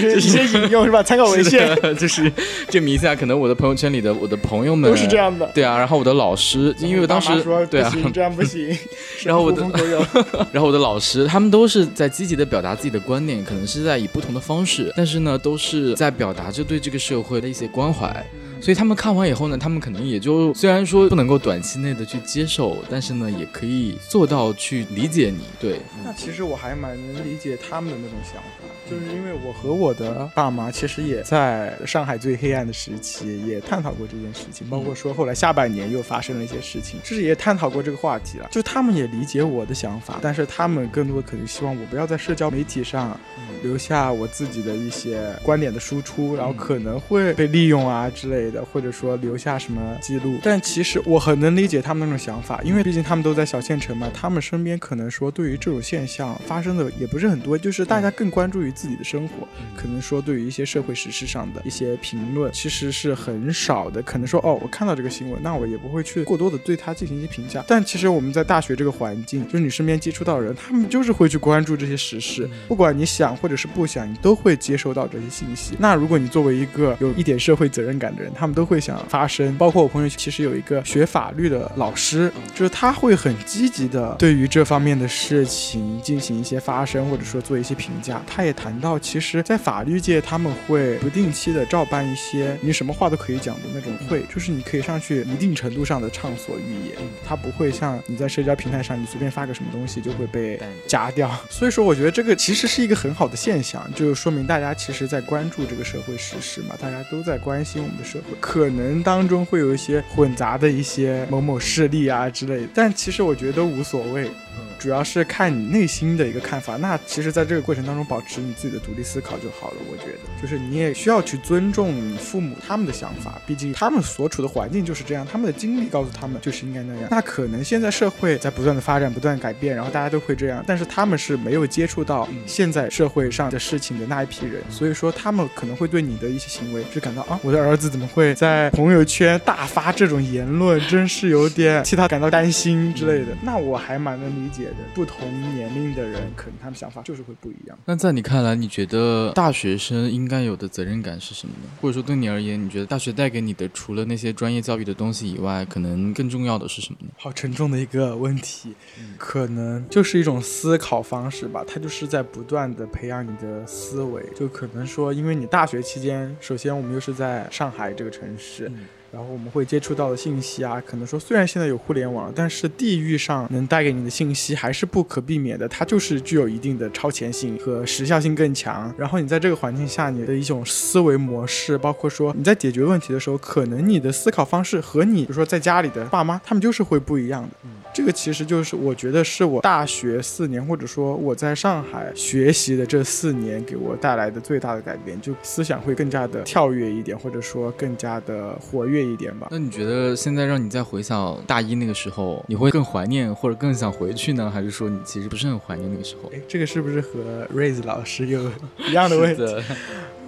就是一些引用是吧？参考文献，就是证明一下，可能我的朋友圈里的我的朋友们都是这样的。对啊，然后我的老师，因为我当时对啊，这样不行。然后我的，然后我的老师，他们都是在积极的表达自己的观点，可能是在以不同的方式，但是呢，都是在表达着对这个社会的一些关怀。所以他们看完以后呢，他们可能也就虽然说不能够短期内的去接受，但是呢，也可以做到去理解你。对，那其实我还蛮能理解他们的那种想法，就是因为我和我的爸妈其实也在上海最黑暗的时期也探讨过这件事情，包括说后来下半年又发生了一些事情，就是也探讨过这个话题了。就他们也理解我的想法，但是他们更多的可能希望我不要在社交媒体上留下我自己的一些观点的输出，然后可能会被利用啊之类。的，或者说留下什么记录，但其实我很能理解他们那种想法，因为毕竟他们都在小县城嘛，他们身边可能说对于这种现象发生的也不是很多，就是大家更关注于自己的生活，可能说对于一些社会时事上的一些评论，其实是很少的。可能说哦，我看到这个新闻，那我也不会去过多的对它进行一些评价。但其实我们在大学这个环境，就是你身边接触到人，他们就是会去关注这些时事，不管你想或者是不想，你都会接收到这些信息。那如果你作为一个有一点社会责任感的人，他们都会想发声，包括我朋友其实有一个学法律的老师，就是他会很积极的对于这方面的事情进行一些发声，或者说做一些评价。他也谈到，其实，在法律界他们会不定期的照办一些你什么话都可以讲的那种会，就是你可以上去一定程度上的畅所欲言，他不会像你在社交平台上你随便发个什么东西就会被夹掉。所以说，我觉得这个其实是一个很好的现象，就说明大家其实在关注这个社会时事嘛，大家都在关心我们的社会。可可能当中会有一些混杂的一些某某势力啊之类的，但其实我觉得都无所谓。主要是看你内心的一个看法，那其实，在这个过程当中，保持你自己的独立思考就好了。我觉得，就是你也需要去尊重你父母他们的想法，毕竟他们所处的环境就是这样，他们的经历告诉他们就是应该那样。那可能现在社会在不断的发展、不断改变，然后大家都会这样，但是他们是没有接触到现在社会上的事情的那一批人，所以说他们可能会对你的一些行为就感到啊，我的儿子怎么会在朋友圈大发这种言论，真是有点替他感到担心之类的。那我还蛮能理解。的，不同年龄的人可能他们想法就是会不一样。那在你看来，你觉得大学生应该有的责任感是什么呢？或者说对你而言，你觉得大学带给你的除了那些专业教育的东西以外，可能更重要的是什么呢？好沉重的一个问题，可能就是一种思考方式吧。它就是在不断的培养你的思维，就可能说，因为你大学期间，首先我们又是在上海这个城市。然后我们会接触到的信息啊，可能说虽然现在有互联网，但是地域上能带给你的信息还是不可避免的，它就是具有一定的超前性和时效性更强。然后你在这个环境下，你的一种思维模式，包括说你在解决问题的时候，可能你的思考方式和你，比如说在家里的爸妈，他们就是会不一样的。这个其实就是我觉得是我大学四年，或者说我在上海学习的这四年给我带来的最大的改变，就思想会更加的跳跃一点，或者说更加的活跃一点吧。那你觉得现在让你再回想大一那个时候，你会更怀念或者更想回去呢，还是说你其实不是很怀念那个时候？哎，这个是不是和 Raise 老师有一样的问题？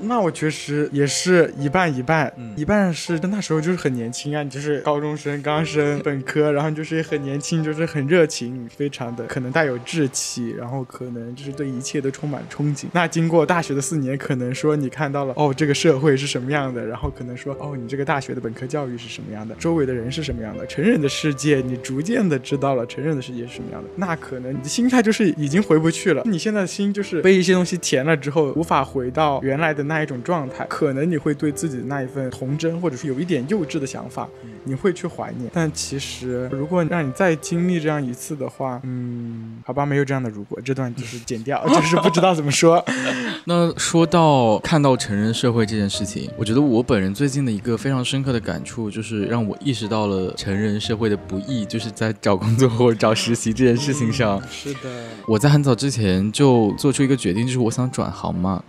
那我确实也是一半一半，一半是那时候就是很年轻啊，你就是高中生刚升本科，然后就是很年轻，就是很热情，非常的可能带有志气，然后可能就是对一切都充满憧憬。那经过大学的四年，可能说你看到了哦，这个社会是什么样的，然后可能说哦，你这个大学的本科教育是什么样的，周围的人是什么样的，成人的世界你逐渐的知道了成人的世界是什么样的，那可能你的心态就是已经回不去了，你现在的心就是被一些东西填了之后，无法回到原来的。那一种状态，可能你会对自己的那一份童真，或者是有一点幼稚的想法，你会去怀念。但其实，如果让你再经历这样一次的话，嗯，好吧，没有这样的如果，这段就是 剪掉，就是不知道怎么说。那说到看到成人社会这件事情，我觉得我本人最近的一个非常深刻的感触，就是让我意识到了成人社会的不易，就是在找工作或者找实习这件事情上。是的，我在很早之前就做出一个决定，就是我想转行嘛。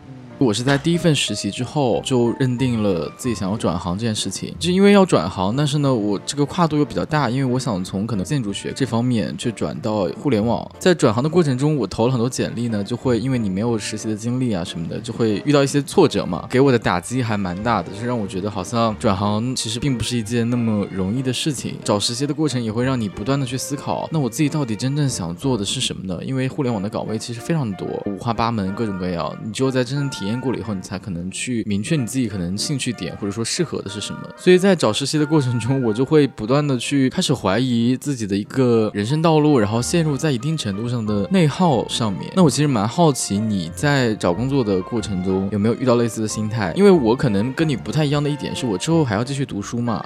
我是在第一份实习之后就认定了自己想要转行这件事情，就因为要转行，但是呢，我这个跨度又比较大，因为我想从可能建筑学这方面去转到互联网。在转行的过程中，我投了很多简历呢，就会因为你没有实习的经历啊什么的，就会遇到一些挫折嘛，给我的打击还蛮大的，就是让我觉得好像转行其实并不是一件那么容易的事情。找实习的过程也会让你不断的去思考，那我自己到底真正想做的是什么呢？因为互联网的岗位其实非常多，五花八门，各种各样，你只有在真正体验。过了以后，你才可能去明确你自己可能兴趣点，或者说适合的是什么。所以在找实习的过程中，我就会不断的去开始怀疑自己的一个人生道路，然后陷入在一定程度上的内耗上面。那我其实蛮好奇你在找工作的过程中有没有遇到类似的心态？因为我可能跟你不太一样的一点是我之后还要继续读书嘛。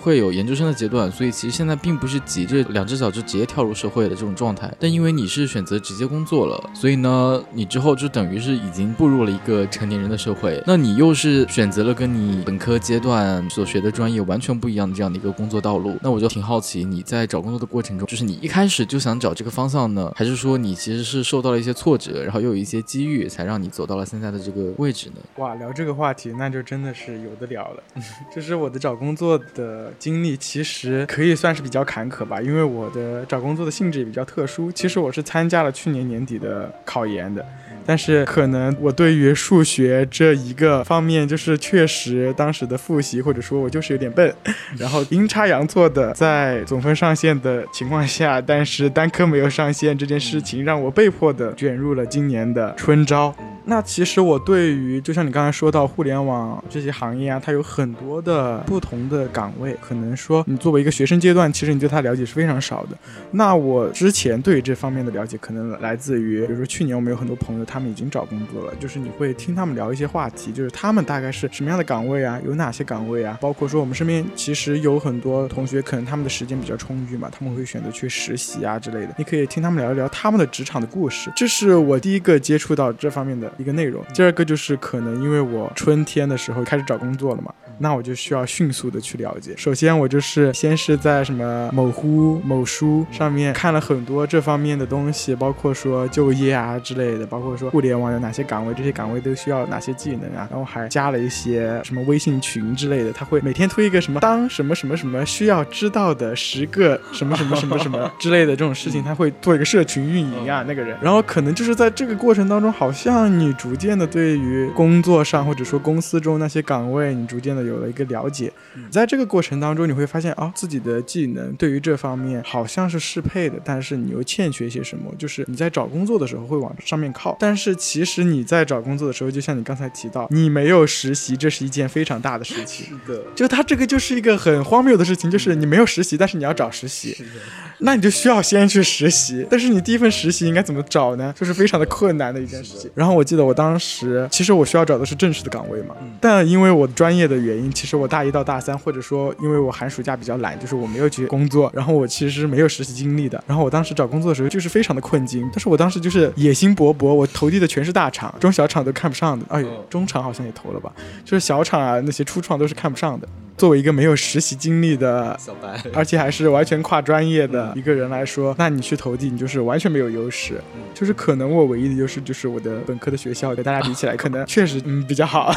会有研究生的阶段，所以其实现在并不是急着两只脚就直接跳入社会的这种状态。但因为你是选择直接工作了，所以呢，你之后就等于是已经步入了一个成年人的社会。那你又是选择了跟你本科阶段所学的专业完全不一样的这样的一个工作道路。那我就挺好奇，你在找工作的过程中，就是你一开始就想找这个方向呢，还是说你其实是受到了一些挫折，然后又有一些机遇，才让你走到了现在的这个位置呢？哇，聊这个话题那就真的是有的聊了。这是我的找工作的。经历其实可以算是比较坎坷吧，因为我的找工作的性质也比较特殊。其实我是参加了去年年底的考研的。但是可能我对于数学这一个方面，就是确实当时的复习或者说我就是有点笨，然后阴差阳错的在总分上线的情况下，但是单科没有上线这件事情，让我被迫的卷入了今年的春招。那其实我对于就像你刚才说到互联网这些行业啊，它有很多的不同的岗位，可能说你作为一个学生阶段，其实你对他了解是非常少的。那我之前对这方面的了解，可能来自于比如说去年我们有很多朋友。他们已经找工作了，就是你会听他们聊一些话题，就是他们大概是什么样的岗位啊，有哪些岗位啊，包括说我们身边其实有很多同学，可能他们的时间比较充裕嘛，他们会选择去实习啊之类的，你可以听他们聊一聊他们的职场的故事，这是我第一个接触到这方面的一个内容。第二个就是可能因为我春天的时候开始找工作了嘛。那我就需要迅速的去了解。首先，我就是先是在什么某乎、某书上面看了很多这方面的东西，包括说就业啊之类的，包括说互联网有哪些岗位，这些岗位都需要哪些技能啊。然后还加了一些什么微信群之类的，他会每天推一个什么当什么什么什么需要知道的十个什么什么什么什么之类的这种事情，他会做一个社群运营啊，那个人。然后可能就是在这个过程当中，好像你逐渐的对于工作上或者说公司中那些岗位，你逐渐的。有了一个了解，在这个过程当中，你会发现啊，自己的技能对于这方面好像是适配的，但是你又欠缺些什么？就是你在找工作的时候会往上面靠，但是其实你在找工作的时候，就像你刚才提到，你没有实习，这是一件非常大的事情。是的，就他这个就是一个很荒谬的事情，就是你没有实习，但是你要找实习。是的，那你就需要先去实习，但是你第一份实习应该怎么找呢？就是非常的困难的一件事情。然后我记得我当时，其实我需要找的是正式的岗位嘛，但因为我专业的原因，其实我大一到大三，或者说因为我寒暑假比较懒，就是我没有去工作，然后我其实没有实习经历的。然后我当时找工作的时候就是非常的困境，但是我当时就是野心勃勃，我投递的全是大厂，中小厂都看不上的。哎呦，中厂好像也投了吧，就是小厂啊那些初创都是看不上的。作为一个没有实习经历的小白，而且还是完全跨专业的一个人来说，那你去投递，你就是完全没有优势。就是可能我唯一的优势就是我的本科的学校跟大家比起来，可能确实嗯比较好，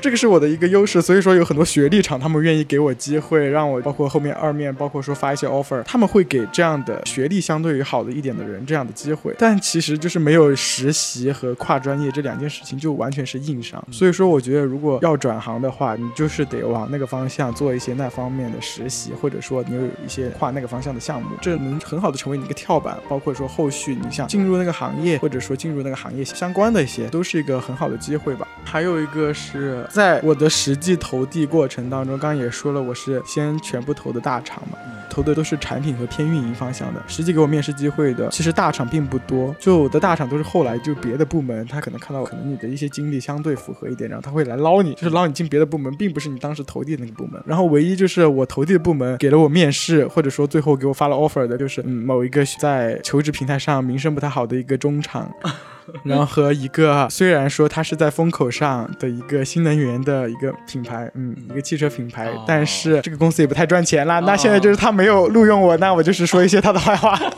这个是我的一个优势。所以说有很多学历厂他们愿意给我机会，让我包括后面二面，包括说发一些 offer，他们会给这样的学历相对于好的一点的人这样的机会。但其实就是没有实习和跨专业这两件事情就完全是硬伤。所以说我觉得如果要转行的话，你就是得往那个。方向做一些那方面的实习，或者说你有一些跨那个方向的项目，这能很好的成为你一个跳板。包括说后续你想进入那个行业，或者说进入那个行业相关的一些，都是一个很好的机会吧。还有一个是在我的实际投递过程当中，刚刚也说了，我是先全部投的大厂嘛。投的都是产品和偏运营方向的，实际给我面试机会的，其实大厂并不多。就我的大厂都是后来就别的部门，他可能看到可能你的一些经历相对符合一点，然后他会来捞你，就是捞你进别的部门，并不是你当时投递的那个部门。然后唯一就是我投递的部门给了我面试，或者说最后给我发了 offer 的，就是嗯某一个在求职平台上名声不太好的一个中厂。然后和一个虽然说它是在风口上的一个新能源的一个品牌，嗯，一个汽车品牌，但是这个公司也不太赚钱啦。那现在就是他没有录用我，那我就是说一些他的坏话。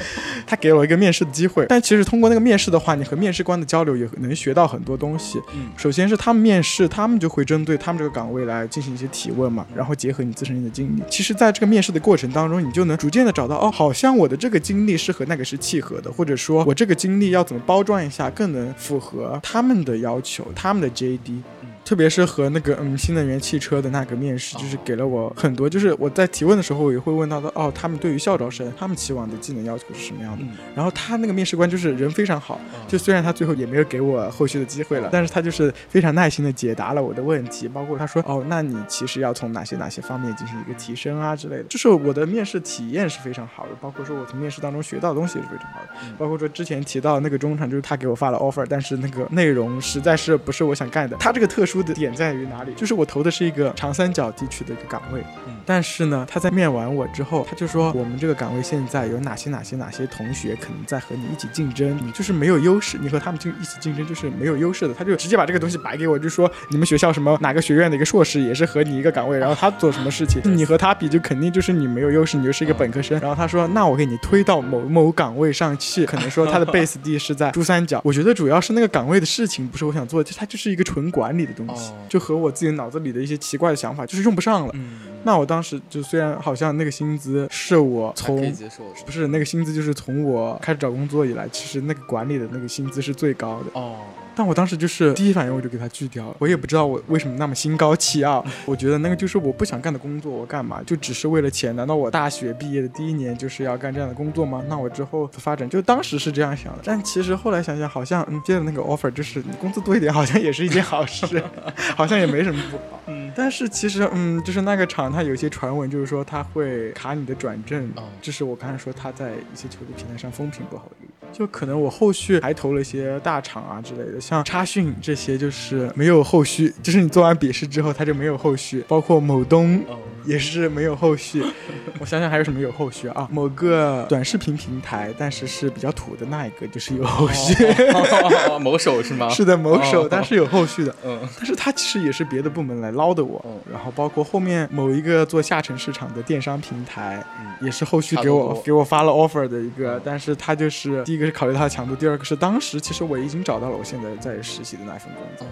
他给了我一个面试的机会，但其实通过那个面试的话，你和面试官的交流也能学到很多东西。嗯，首先是他们面试，他们就会针对他们这个岗位来进行一些提问嘛，然后结合你自身的经历。其实，在这个面试的过程当中，你就能逐渐的找到，哦，好像我的这个经历是和那个是契合的，或者说我这个经历要怎么包装一下，更能符合他们的要求，他们的 JD。特别是和那个嗯新能源汽车的那个面试，就是给了我很多，就是我在提问的时候我也会问到的哦，他们对于校招生，他们期望的技能要求是什么样的？然后他那个面试官就是人非常好，就虽然他最后也没有给我后续的机会了，但是他就是非常耐心的解答了我的问题，包括他说哦，那你其实要从哪些哪些方面进行一个提升啊之类的，就是我的面试体验是非常好的，包括说我从面试当中学到的东西也是非常好的，包括说之前提到那个中场，就是他给我发了 offer，但是那个内容实在是不是我想干的，他这个特殊。的点在于哪里？就是我投的是一个长三角地区的一个岗位，但是呢，他在面完我之后，他就说我们这个岗位现在有哪些哪些哪些同学可能在和你一起竞争，你就是没有优势，你和他们竞一起竞争就是没有优势的。他就直接把这个东西摆给我，就说你们学校什么哪个学院的一个硕士也是和你一个岗位，然后他做什么事情，你和他比就肯定就是你没有优势，你就是一个本科生。然后他说那我给你推到某某岗位上去，可能说他的 base 地是在珠三角。我觉得主要是那个岗位的事情不是我想做的，就他就是一个纯管理的东西。就和我自己脑子里的一些奇怪的想法，就是用不上了。那我当时就虽然好像那个薪资是我从不是那个薪资，就是从我开始找工作以来，其实那个管理的那个薪资是最高的。哦。但我当时就是第一反应我就给他拒掉了，我也不知道我为什么那么心高气傲。我觉得那个就是我不想干的工作，我干嘛就只是为了钱？难道我大学毕业的第一年就是要干这样的工作吗？那我之后的发展就当时是这样想的。但其实后来想想，好像嗯接的那个 offer 就是你工资多一点，好像也是一件好事，好像也没什么不好。嗯，但是其实嗯就是那个厂它有些传闻，就是说它会卡你的转正。哦，这是我刚才说他在一些求职平台上风评不好的。就可能我后续还投了一些大厂啊之类的，像插讯这些就是没有后续，就是你做完笔试之后它就没有后续，包括某东也是没有后续。我想想还有什么有后续啊？某个短视频平台，但是是比较土的那一个，就是有后续。某手是吗？是的，某手，但是有后续的。嗯，但是它其实也是别的部门来捞的我。然后包括后面某一个做下沉市场的电商平台，也是后续给我给我发了 offer 的一个，但是他就是第一。一个是考虑它的强度，第二个是当时其实我已经找到了我现在在实习的那份工作，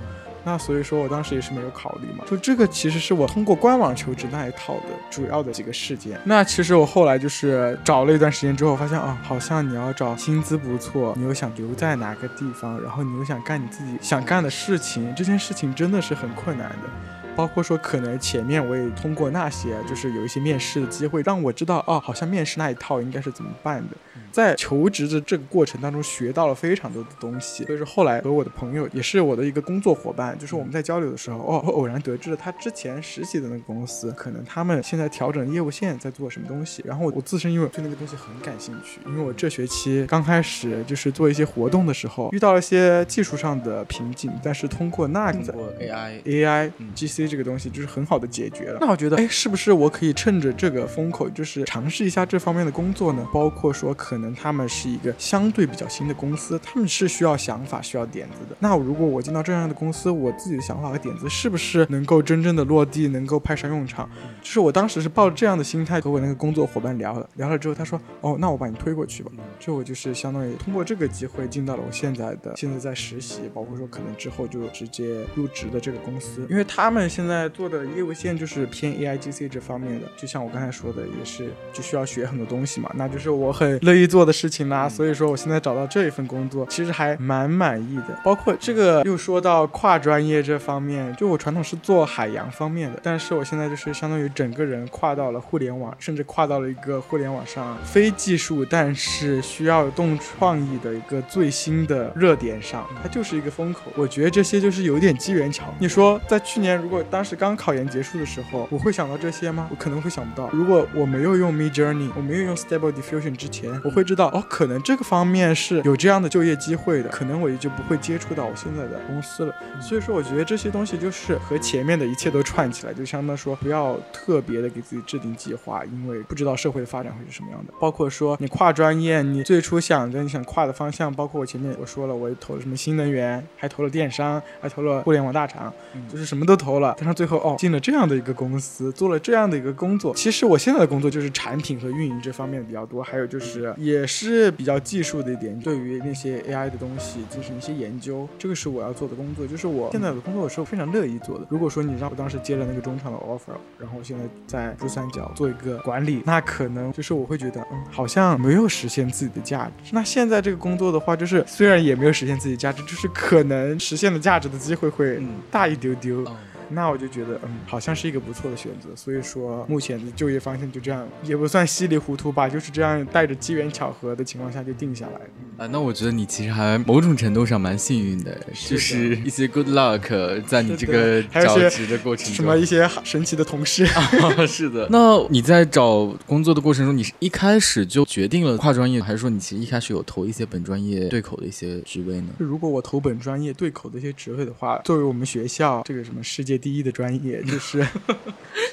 那所以说我当时也是没有考虑嘛。就这个其实是我通过官网求职那一套的主要的几个事件。那其实我后来就是找了一段时间之后，发现啊，好像你要找薪资不错，你又想留在哪个地方，然后你又想干你自己想干的事情，这件事情真的是很困难的。包括说可能前面我也通过那些就是有一些面试的机会，让我知道哦，好像面试那一套应该是怎么办的。在求职的这个过程当中，学到了非常多的东西。所以说后来和我的朋友，也是我的一个工作伙伴，就是我们在交流的时候，哦，偶然得知了他之前实习的那个公司，可能他们现在调整业务线在做什么东西。然后我自身因为对那个东西很感兴趣，因为我这学期刚开始就是做一些活动的时候，遇到了一些技术上的瓶颈，但是通过那个 AI AI GC 这个东西，就是很好的解决了。那我觉得，哎，是不是我可以趁着这个风口，就是尝试一下这方面的工作呢？包括说，可能他们是一个相对比较新的公司，他们是需要想法、需要点子的。那如果我进到这样的公司，我自己的想法和点子是不是能够真正的落地，能够派上用场？就是我当时是抱着这样的心态和我那个工作伙伴聊的，聊了之后，他说，哦，那我把你推过去吧。就我就是相当于通过这个机会进到了我现在的，现在在实习，包括说可能之后就直接入职的这个公司，因为他们现在做的业务线就是偏 AIGC 这方面的，就像我刚才说的，也是就需要学很多东西嘛，那就是我很乐意做的事情啦。所以说我现在找到这一份工作，其实还蛮满意的。包括这个又说到跨专业这方面，就我传统是做海洋方面的，但是我现在就是相当于整个人跨到了互联网，甚至跨到了一个互联网上非技术，但是需要动创意的一个最新的热点上，它就是一个风口。我觉得这些就是有点机缘巧。你说在去年如果当时刚考研结束的时候，我会想到这些吗？我可能会想不到。如果我没有用 Mid Journey，我没有用 Stable Diffusion 之前，我会知道哦，可能这个方面是有这样的就业机会的，可能我也就不会接触到我现在的公司了。所以说，我觉得这些东西就是和前面的一切都串起来，就相当于说不要特别的给自己制定计划，因为不知道社会的发展会是什么样的。包括说你跨专业，你最初想着你想跨的方向，包括我前面我说了，我投了什么新能源，还投了电商，还投了互联网大厂，就是什么都投了，但是最后哦进了这样的一个公司，做了这样的一个工作。其实我现在的工作就是产品和运营这方面比较多，还有就是也是比较技术的一点，对于那些 AI 的东西进行一些研究，这个是我要做的工作，就是我现在的工作我是非常乐意做的。如果说你让我当时接了那个中场的 offer，然后现在在珠三角做一个管理，那可能就是我会觉得，嗯，好像没有实现自己的价值。那现在这个工作的话，就是虽然也没有实现自己价值，就是可能实现的价值的机会会大一丢丢。那我就觉得，嗯，好像是一个不错的选择。所以说，目前的就业方向就这样，也不算稀里糊涂吧，就是这样带着机缘巧合的情况下就定下来。啊，那我觉得你其实还某种程度上蛮幸运的，就是一些 good luck 在你这个找职的过程中，什么一些神奇的同事啊。是的。那你在找工作的过程中，你是一开始就决定了跨专业，还是说你其实一开始有投一些本专业对口的一些职位呢？如果我投本专业对口的一些职位的话，作为我们学校这个什么世界。第一的专业 就是，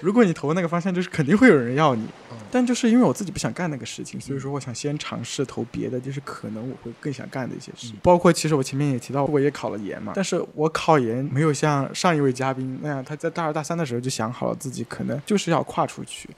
如果你投那个方向，就是肯定会有人要你。但就是因为我自己不想干那个事情，所以说我想先尝试投别的，就是可能我会更想干的一些事。包括其实我前面也提到，我也考了研嘛，但是我考研没有像上一位嘉宾那样，他在大二大三的时候就想好了自己可能就是要跨出去。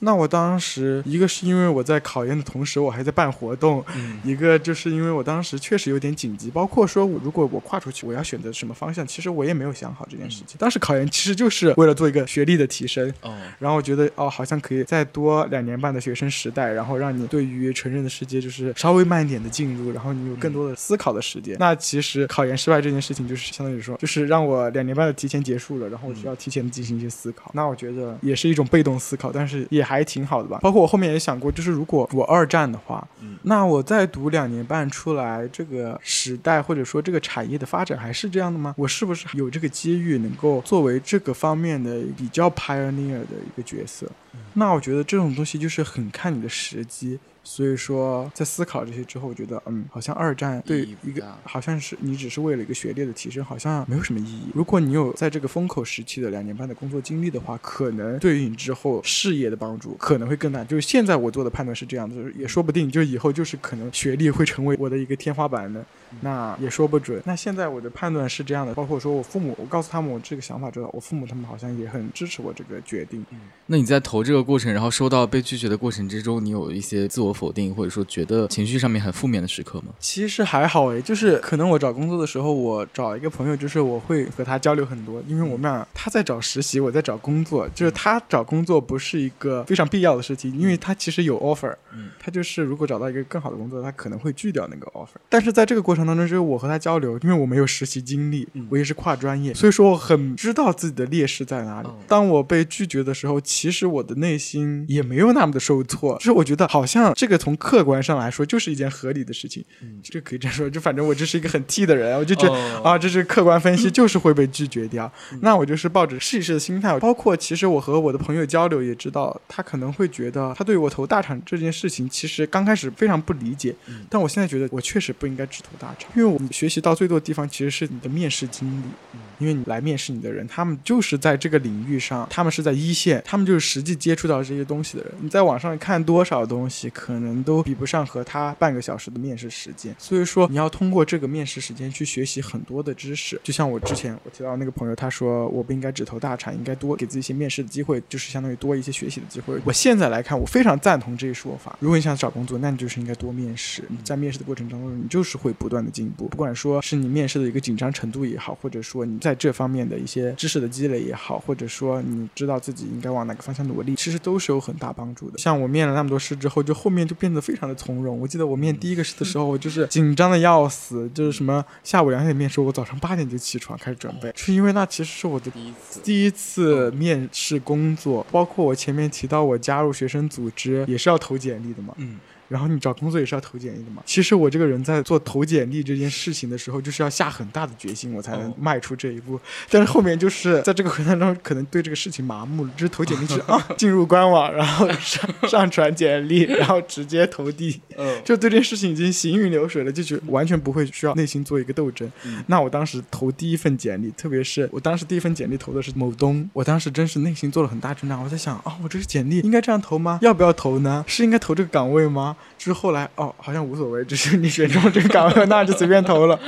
那我当时一个是因为我在考研的同时，我还在办活动；一个就是因为我当时确实有点紧急，包括说我如果我跨出去，我要选择什么方向，其实我也没有想好这件事情。当时考研其实就是为了做一个学历的提升，然后我觉得哦，好像可以再多两。两年半的学生时代，然后让你对于成人的世界就是稍微慢一点的进入，然后你有更多的思考的时间。那其实考研失败这件事情，就是相当于说，就是让我两年半的提前结束了，然后我需要提前进行一些思考。那我觉得也是一种被动思考，但是也还挺好的吧。包括我后面也想过，就是如果我二战的话，那我再读两年半出来，这个时代或者说这个产业的发展还是这样的吗？我是不是有这个机遇能够作为这个方面的比较 pioneer 的一个角色？那我觉得这种东西就是很看你的时机。所以说，在思考这些之后，我觉得，嗯，好像二战对一个，好像是你只是为了一个学历的提升，好像没有什么意义。如果你有在这个风口时期的两年半的工作经历的话，可能对于你之后事业的帮助可能会更大。就是现在我做的判断是这样的，也说不定，就以后就是可能学历会成为我的一个天花板的，那也说不准。那现在我的判断是这样的，包括说我父母，我告诉他们我这个想法之后，我父母他们好像也很支持我这个决定。那你在投这个过程，然后收到被拒绝的过程之中，你有一些自我。否定，或者说觉得情绪上面很负面的时刻吗？其实还好诶，就是可能我找工作的时候，我找一个朋友，就是我会和他交流很多，因为我们俩他在找实习，我在找工作，就是他找工作不是一个非常必要的事情，因为他其实有 offer，嗯，他就是如果找到一个更好的工作，他可能会拒掉那个 offer。但是在这个过程当中，就是我和他交流，因为我没有实习经历，我也是跨专业，所以说我很知道自己的劣势在哪里。当我被拒绝的时候，其实我的内心也没有那么的受挫，就是我觉得好像这个从客观上来说就是一件合理的事情，这可以这样说，就反正我就是一个很 T 的人，我就觉得、哦。啊，这是客观分析，就是会被拒绝掉。那我就是抱着试一试的心态，包括其实我和我的朋友交流也知道，他可能会觉得他对我投大厂这件事情，其实刚开始非常不理解，但我现在觉得我确实不应该只投大厂，因为我们学习到最多的地方其实是你的面试经历，因为你来面试你的人，他们就是在这个领域上，他们是在一线，他们就是实际接触到这些东西的人。你在网上看多少东西，可能都比不上和他半个小时的面试时间。所以说，你要通过这个面试时间去学习很多的知识。就像我之前我提到那个朋友，他说我不应该只投大厂，应该多给自己一些面试的机会，就是相当于多一些学习的机会。我现在来看，我非常赞同这一说法。如果你想找工作，那你就是应该多面试。你在面试的过程当中，你就是会不断的进步，不管说是你面试的一个紧张程度也好，或者说你在在这方面的一些知识的积累也好，或者说你知道自己应该往哪个方向努力，其实都是有很大帮助的。像我面了那么多试之后，就后面就变得非常的从容。我记得我面第一个试的时候，我就是紧张的要死，就是什么下午两点面试，我早上八点就起床开始准备，是因为那其实是我的第一次，第一次面试工作，包括我前面提到我加入学生组织也是要投简历的嘛。嗯，然后你找工作也是要投简历的嘛。其实我这个人在做投简历这件事情的时候，就是要下很大的决心，我才能哦迈出这一步。但是后面就是在这个过程中，可能对这个事情麻木了，就是投简历是 啊，进入官网，然后上上传简历，然后直接投递，嗯，就对这件事情已经行云流水了，就觉得完全不会需要内心做一个斗争。嗯那我当时投第一份简历，特别是我当时第一份简历投的是某东，我当时真是内心做了很大挣扎。我在想，啊，我这个简历应该这样投吗？要不要投呢？是应该投这个岗位吗？就是后来，哦，好像无所谓，只是你选中这个岗位，那就随便投了。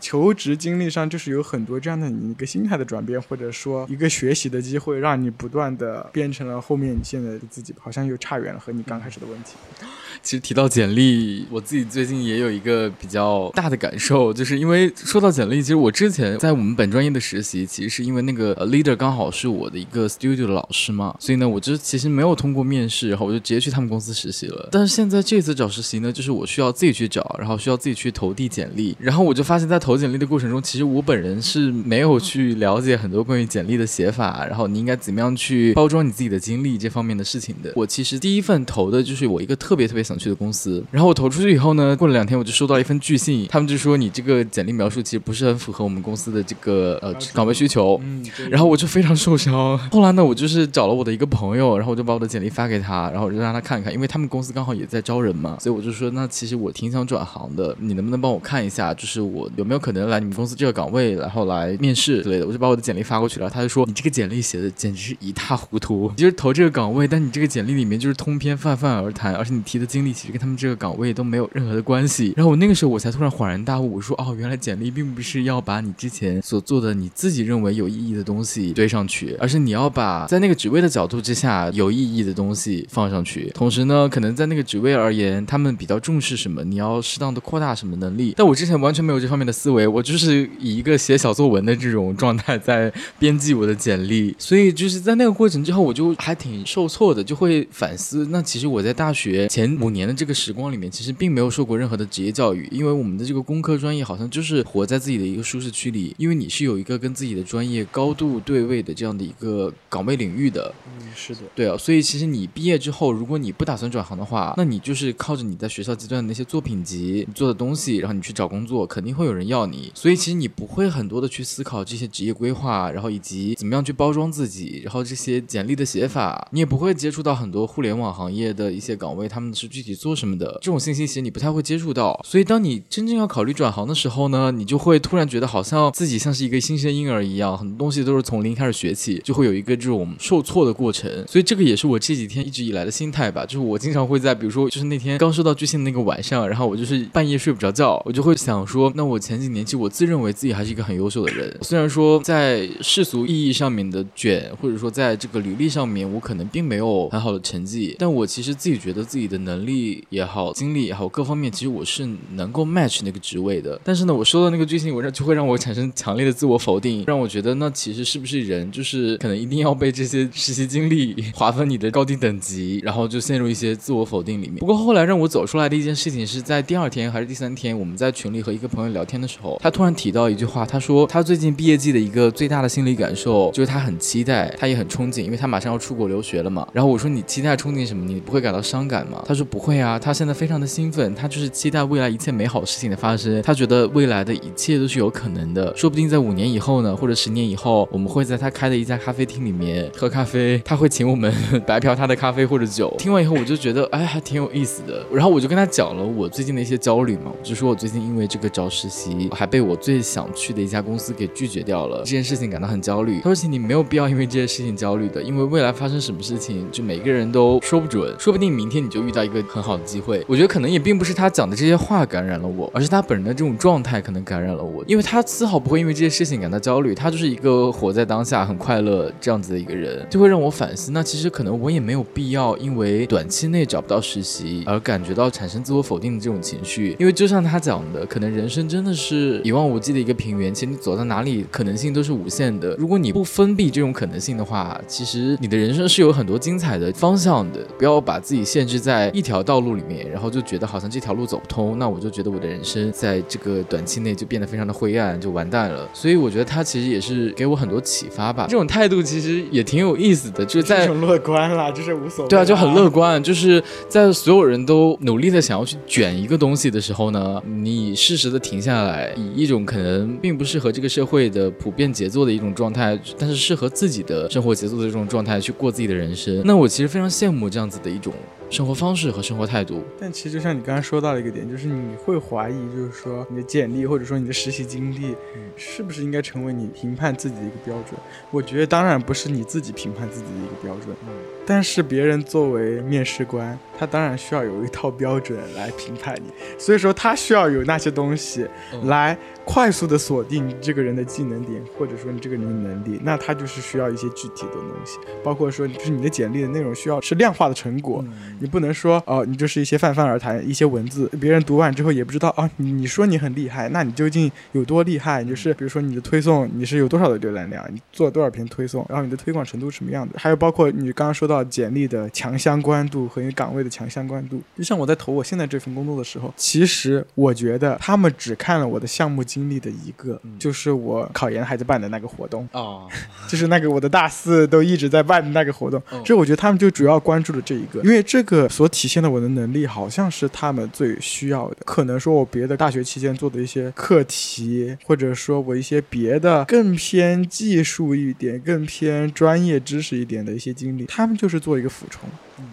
求职经历上就是有很多这样的一个心态的转变，或者说一个学习的机会，让你不断的变成了后面你现在的自己，好像又差远了和你刚开始的问题。其实提到简历，我自己最近也有一个比较大的感受，就是因为说到简历，其实我之前在我们本专业的实习，其实是因为那个 leader 刚好是我的一个 studio 的老师嘛，所以呢，我就其实没有通过面试，然后我就直接去他们公司实习了。但是现在这次找实习呢，就是我需要自己去找，然后需要自己去投递简历，然后我就发现，在投简历的过程中，其实我本人是没有去了解很多关于简历的写法，然后你应该怎么样去包装你自己的经历这方面的事情的。我其实第一份投的就是我一个特别特别想去的公司，然后我投出去以后呢，过了两天我就收到一份拒信，他们就说你这个简历描述其实不是很符合我们公司的这个呃岗位需求。嗯，然后我就非常受伤。后来呢，我就是找了我的一个朋友，然后我就把我的简历发给他，然后我就让他看看，因为他们公司刚好也在招人嘛，所以我就说，那其实我挺想转行的，你能不能帮我看一下，就是我有没有可能来你们公司这个岗位，然后来面试之类的。我就把我的简历发过去了，他就说你这个简历写的简直是一塌糊涂，你就是投这个岗位，但你这个简历里面就是通篇泛泛而谈，而且你提的经历其实跟他们这个岗位都没有任何的关系。然后我那个时候我才突然恍然大悟，我说哦，原来简历并不是要把你之前所做的你自己认为有意义的东西堆上去，而是你要把在那个职位的角度之下有意义的东西放上去。同时呢，可能在那个职位而言，他们比较重视什么，你要适当的扩大什么能力。但我之前完全没有这方面的思维，我就是以一个写小作文的这种状态在编辑我的简历，所以就是在那个过程之后，我就还挺受挫的，就会反思。那其实我在大学前五年的这个时光里面，其实并没有受过任何的职业教育，因为我们的这个工科专业好像就是活在自己的一个舒适区里，因为你是有一个跟自己的专业高度对位的这样的一个岗位领域的。嗯，是的，对啊，所以其实你毕业之后，如果你不打算转行的话，那你就是靠着你在学校阶段的那些作品集、你做的东西，然后你去找工作，肯定会有人要你。所以其实你不会很多的去思考这些职业规划，然后以及怎么样去包装自己，然后这些简历的写法，你也不会接触到很多互联网行业的一些岗位，他们是具体做什么的，这种信息其实你不太会接触到。所以当你真正要考虑转行的时候呢，你就会突然觉得好像自己像是一个新生婴儿一样，很多东西都是从零开始学起，就会有一个这种受挫的过程。所以这个也是我这几天一直以来的心态吧，就是我经常会在比如说就是那天刚收到拒信的那个晚上，然后我就是半夜睡不着觉，我就会想说，那我前几年其实我自认为自己还是一个很优秀的人，虽然说在世俗意义上面的卷，或者说在这个履历上面，我可能并没有很好的成绩，但我其实自己觉得自己的能力力也好，经历也好，各方面其实我是能够 match 那个职位的。但是呢，我收到那个拒信文章就会让我产生强烈的自我否定，让我觉得那其实是不是人就是可能一定要被这些实习经历划分你的高低等级，然后就陷入一些自我否定里面。不过后来让我走出来的一件事情是在第二天还是第三天，我们在群里和一个朋友聊天的时候，他突然提到一句话，他说他最近毕业季的一个最大的心理感受就是他很期待，他也很憧憬，因为他马上要出国留学了嘛。然后我说你期待憧憬什么？你不会感到伤感吗？他说不会啊，他现在非常的兴奋，他就是期待未来一切美好事情的发生，他觉得未来的一切都是有可能的，说不定在五年以后呢，或者十年以后，我们会在他开的一家咖啡厅里面喝咖啡，他会请我们白嫖他的咖啡或者酒。听完以后我就觉得哎还挺有意思的，然后我就跟他讲了我最近的一些焦虑嘛，就说我最近因为这个找实习，还被我最想去的一家公司给拒绝掉了，这件事情感到很焦虑。他说：“请你没有必要因为这件事情焦虑的，因为未来发生什么事情，就每个人都说不准，说不定明天你就遇到一个很好的机会。”我觉得可能也并不是他讲的这些话感染了我，而是他本人的这种状态可能感染了我，因为他丝毫不会因为这些事情感到焦虑，他就是一个活在当下、很快乐这样子的一个人，就会让我反思。那其实可能我也没有必要因为短期内找不到实习而感觉到产生自我否定的这种情绪，因为就像他讲的，可能人生真的是一望无际的一个平原，其实你走到哪里可能性都是无限的。如果你不封闭这种可能性的话，其实你的人生是有很多精彩的方向的。不要把自己限制在一条道路里面，然后就觉得好像这条路走不通，那我就觉得我的人生在这个短期内就变得非常的灰暗，就完蛋了。所以我觉得他其实也是给我很多启发吧。这种态度其实也挺有意思的，就是在乐观啦，就是无所谓。对啊，就很乐观，就是在所有人都努力的想要去卷一个东西的时候呢，你适时的停下来，以一种可能并不适合这个社会的普遍节奏的一种状态，但是适合自己的生活节奏的这种状态去过自己的人生。那我其实非常羡慕这样子的一种。生活方式和生活态度，但其实就像你刚刚说到的一个点，就是你会怀疑，就是说你的简历或者说你的实习经历，是不是应该成为你评判自己的一个标准？我觉得当然不是你自己评判自己的一个标准，但是别人作为面试官，他当然需要有一套标准来评判你，所以说他需要有那些东西来快速的锁定这个人的技能点，或者说你这个人的能力，那他就是需要一些具体的东西，包括说就是你的简历的内容需要是量化的成果。你不能说哦，你就是一些泛泛而谈，一些文字，别人读完之后也不知道啊。你说你很厉害，那你究竟有多厉害？你就是比如说你的推送，你是有多少的浏览量？你做了多少篇推送？然后你的推广程度什么样的？还有包括你刚刚说到简历的强相关度和你岗位的强相关度。就像我在投我现在这份工作的时候，其实我觉得他们只看了我的项目经历的一个，就是我考研还在办的那个活动啊，就是那个我的大四都一直在办的那个活动。这我觉得他们就主要关注了这一个，因为这个。个所体现的我的能力，好像是他们最需要的。可能说我别的大学期间做的一些课题，或者说我一些别的更偏技术一点、更偏专业知识一点的一些经历，他们就是做一个俯冲。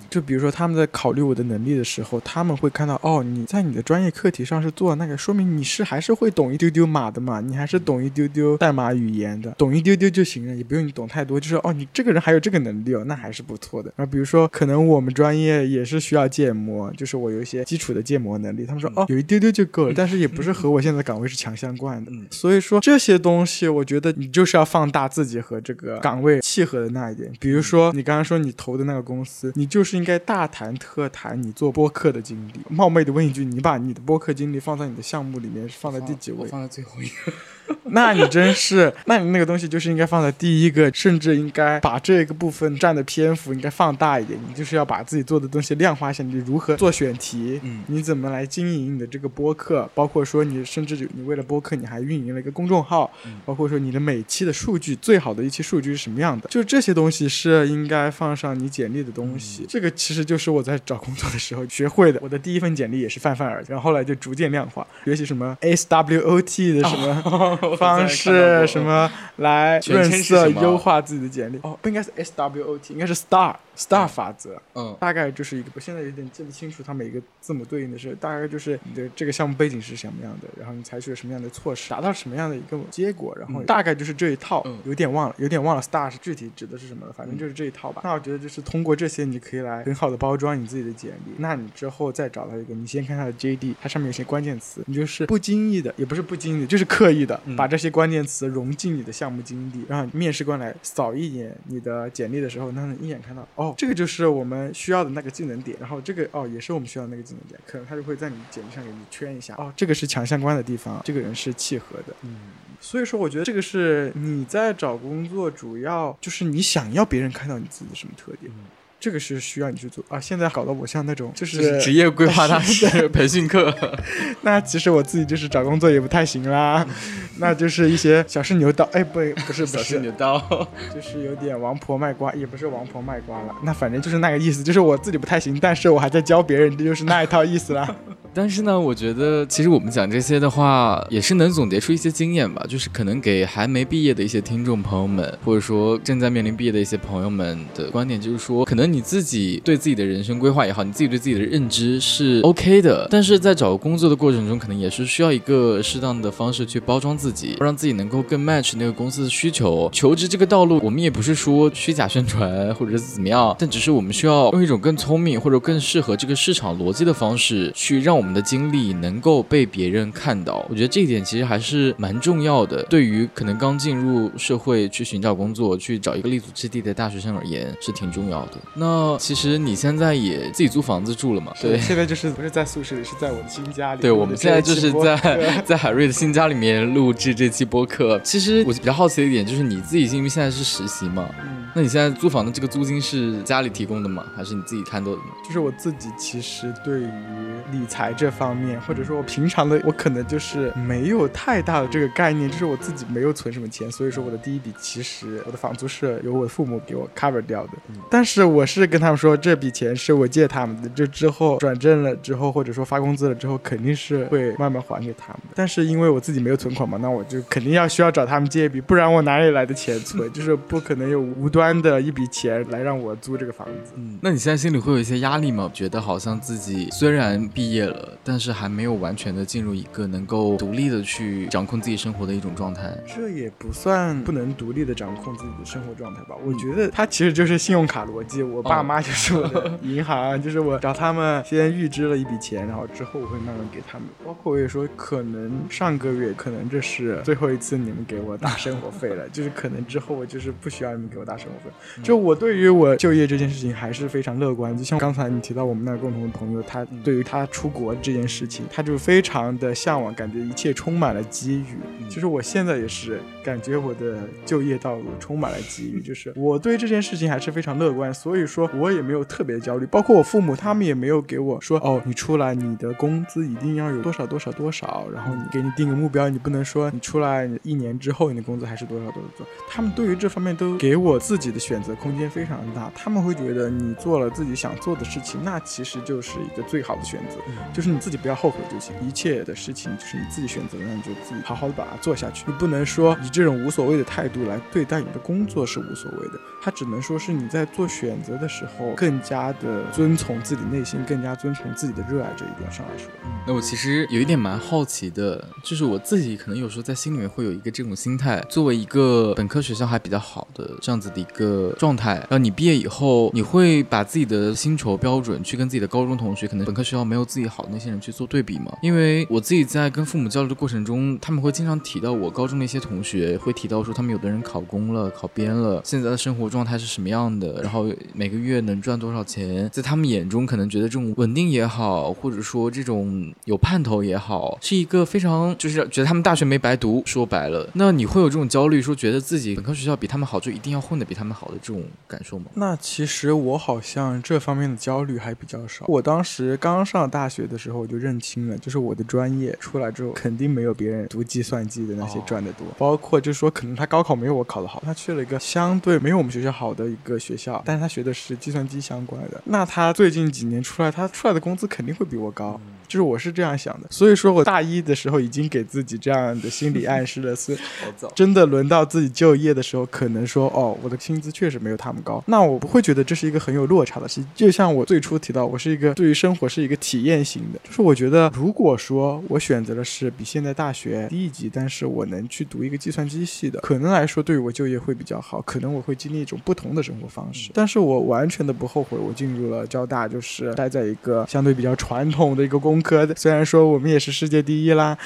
就比如说他们在考虑我的能力的时候，他们会看到哦，你在你的专业课题上是做那个，说明你是还是会懂一丢丢码的嘛，你还是懂一丢丢代码语言的，懂一丢丢就行了，也不用你懂太多。就是哦，你这个人还有这个能力哦，那还是不错的。然后比如说可能我们专业也是需要建模，就是我有一些基础的建模能力，他们说哦，有一丢丢就够了，但是也不是和我现在岗位是强相关的。所以说这些东西，我觉得你就是要放大自己和这个岗位契合的那一点。比如说你刚刚说你投的那个公司，你就是应该大谈特谈你做播客的经历。冒昧的问一句，你把你的播客经历放在你的项目里面是放在第几位？放在最后一个。那你真是，那你那个东西就是应该放在第一个，甚至应该把这个部分占的篇幅应该放大一点。你就是要把自己做的东西量化一下，你如何做选题，嗯，你怎么来经营你的这个播客，包括说你甚至你为了播客你还运营了一个公众号，包括说你的每期的数据最好的一期数据是什么样的，就这些东西是应该放上你简历的东西。这个其实就是我在找工作的时候学会的。我的第一份简历也是泛泛而，然后后来就逐渐量化，学习什么 SWOT 的什么。方式什么来润色优化自己的简历？哦，不应该是 S W O T，应该是 STAR STAR 法则。嗯，大概就是一个，我现在有点记不清楚它每个字母对应的是，大概就是你的这个项目背景是什么样的，然后你采取了什么样的措施，达到什么样的一个结果，然后大概就是这一套。嗯有点忘了，有点忘了 STAR 是具体指的是什么了，反正就是这一套吧。那我觉得就是通过这些，你可以来很好的包装你自己的简历。那你之后再找到一个，你先看它的 J D，它上面有些关键词，你就是不经意的，也不是不经意的，就是刻意的。把这些关键词融进你的项目经历，让面试官来扫一眼你的简历的时候，他能一眼看到，哦，这个就是我们需要的那个技能点，然后这个哦也是我们需要的那个技能点，可能他就会在你简历上给你圈一下，哦，这个是强相关的地方，这个人是契合的，嗯。所以说，我觉得这个是你在找工作，主要就是你想要别人看到你自己的什么特点。这个是需要你去做啊！现在搞得我像那种就是职业规划大师 培训课，那其实我自己就是找工作也不太行啦，那就是一些小试牛刀，哎不不是不是小试牛刀，就是有点王婆卖瓜，也不是王婆卖瓜了，那反正就是那个意思，就是我自己不太行，但是我还在教别人，这就是那一套意思啦。但是呢，我觉得其实我们讲这些的话，也是能总结出一些经验吧，就是可能给还没毕业的一些听众朋友们，或者说正在面临毕业的一些朋友们的观点，就是说可能。你自己对自己的人生规划也好，你自己对自己的认知是 OK 的，但是在找工作的过程中，可能也是需要一个适当的方式去包装自己，让自己能够更 match 那个公司的需求。求职这个道路，我们也不是说虚假宣传或者是怎么样，但只是我们需要用一种更聪明或者更适合这个市场逻辑的方式，去让我们的经历能够被别人看到。我觉得这一点其实还是蛮重要的，对于可能刚进入社会去寻找工作、去找一个立足之地的大学生而言，是挺重要的。那其实你现在也自己租房子住了嘛？对，现在就是不是在宿舍里，是在我的新家里。对，我们现在就是在 在海瑞的新家里面录制这期播客。其实我比较好奇的一点就是你自己，因为现在是实习嘛，嗯，那你现在租房的这个租金是家里提供的吗？还是你自己摊的？就是我自己其实对于理财这方面，或者说我平常的，我可能就是没有太大的这个概念，就是我自己没有存什么钱，所以说我的第一笔其实我的房租是由我的父母给我 cover 掉的。但是我是跟他。们说这笔钱是我借他们的，就之后转正了之后，或者说发工资了之后，肯定是会慢慢还给他们。但是因为我自己没有存款嘛，那我就肯定要需要找他们借一笔，不然我哪里来的钱存？就是不可能有无端的一笔钱来让我租这个房子。嗯，那你现在心里会有一些压力吗？觉得好像自己虽然毕业了，但是还没有完全的进入一个能够独立的去掌控自己生活的一种状态。这也不算不能独立的掌控自己的生活状态吧？我觉得它其实就是信用卡逻辑。我爸妈。就是我的银行，就是我找他们先预支了一笔钱，然后之后我会慢慢给他们。包括我也说，可能上个月可能这是最后一次你们给我打生活费了，就是可能之后我就是不需要你们给我打生活费。就我对于我就业这件事情还是非常乐观。就像刚才你提到我们那共同的朋友，他对于他出国这件事情，他就非常的向往，感觉一切充满了机遇。其实我现在也是感觉我的就业道路充满了机遇，就是我对这件事情还是非常乐观。所以说，我。也没有特别焦虑，包括我父母，他们也没有给我说哦，你出来你的工资一定要有多少多少多少，然后你给你定个目标，你不能说你出来一年之后你的工资还是多少多少多少。他们对于这方面都给我自己的选择空间非常大，他们会觉得你做了自己想做的事情，那其实就是一个最好的选择，就是你自己不要后悔就行。一切的事情就是你自己选择，那你就自己好好的把它做下去。你不能说以这种无所谓的态度来对待你的工作是无所谓的，他只能说是你在做选择的时候。更加的遵从自己内心，更加遵从自己的热爱这一点上来说，那我其实有一点蛮好奇的，就是我自己可能有时候在心里面会有一个这种心态，作为一个本科学校还比较好的这样子的一个状态，然后你毕业以后，你会把自己的薪酬标准去跟自己的高中同学，可能本科学校没有自己好的那些人去做对比吗？因为我自己在跟父母交流的过程中，他们会经常提到我高中的一些同学，会提到说他们有的人考公了、考编了，现在的生活状态是什么样的，然后每个月能。赚多少钱，在他们眼中可能觉得这种稳定也好，或者说这种有盼头也好，是一个非常就是觉得他们大学没白读。说白了，那你会有这种焦虑，说觉得自己本科学校比他们好，就一定要混得比他们好的这种感受吗？那其实我好像这方面的焦虑还比较少。我当时刚上大学的时候，我就认清了，就是我的专业出来之后，肯定没有别人读计算机的那些赚得多。包括就是说，可能他高考没有我考得好，他去了一个相对没有我们学校好的一个学校，但是他学的是计算机。相关的，那他最近几年出来，他出来的工资肯定会比我高，就是我是这样想的。所以说我大一的时候已经给自己这样的心理暗示了，是 真的轮到自己就业的时候，可能说哦，我的薪资确实没有他们高，那我不会觉得这是一个很有落差的事。就像我最初提到，我是一个对于生活是一个体验型的。就是我觉得，如果说我选择的是比现在大学低一级，但是我能去读一个计算机系的，可能来说对于我就业会比较好，可能我会经历一种不同的生活方式。但是我完全的不后悔，我进入了交大，就是待在一个相对比较传统的一个工科的，虽然说我们也是世界第一啦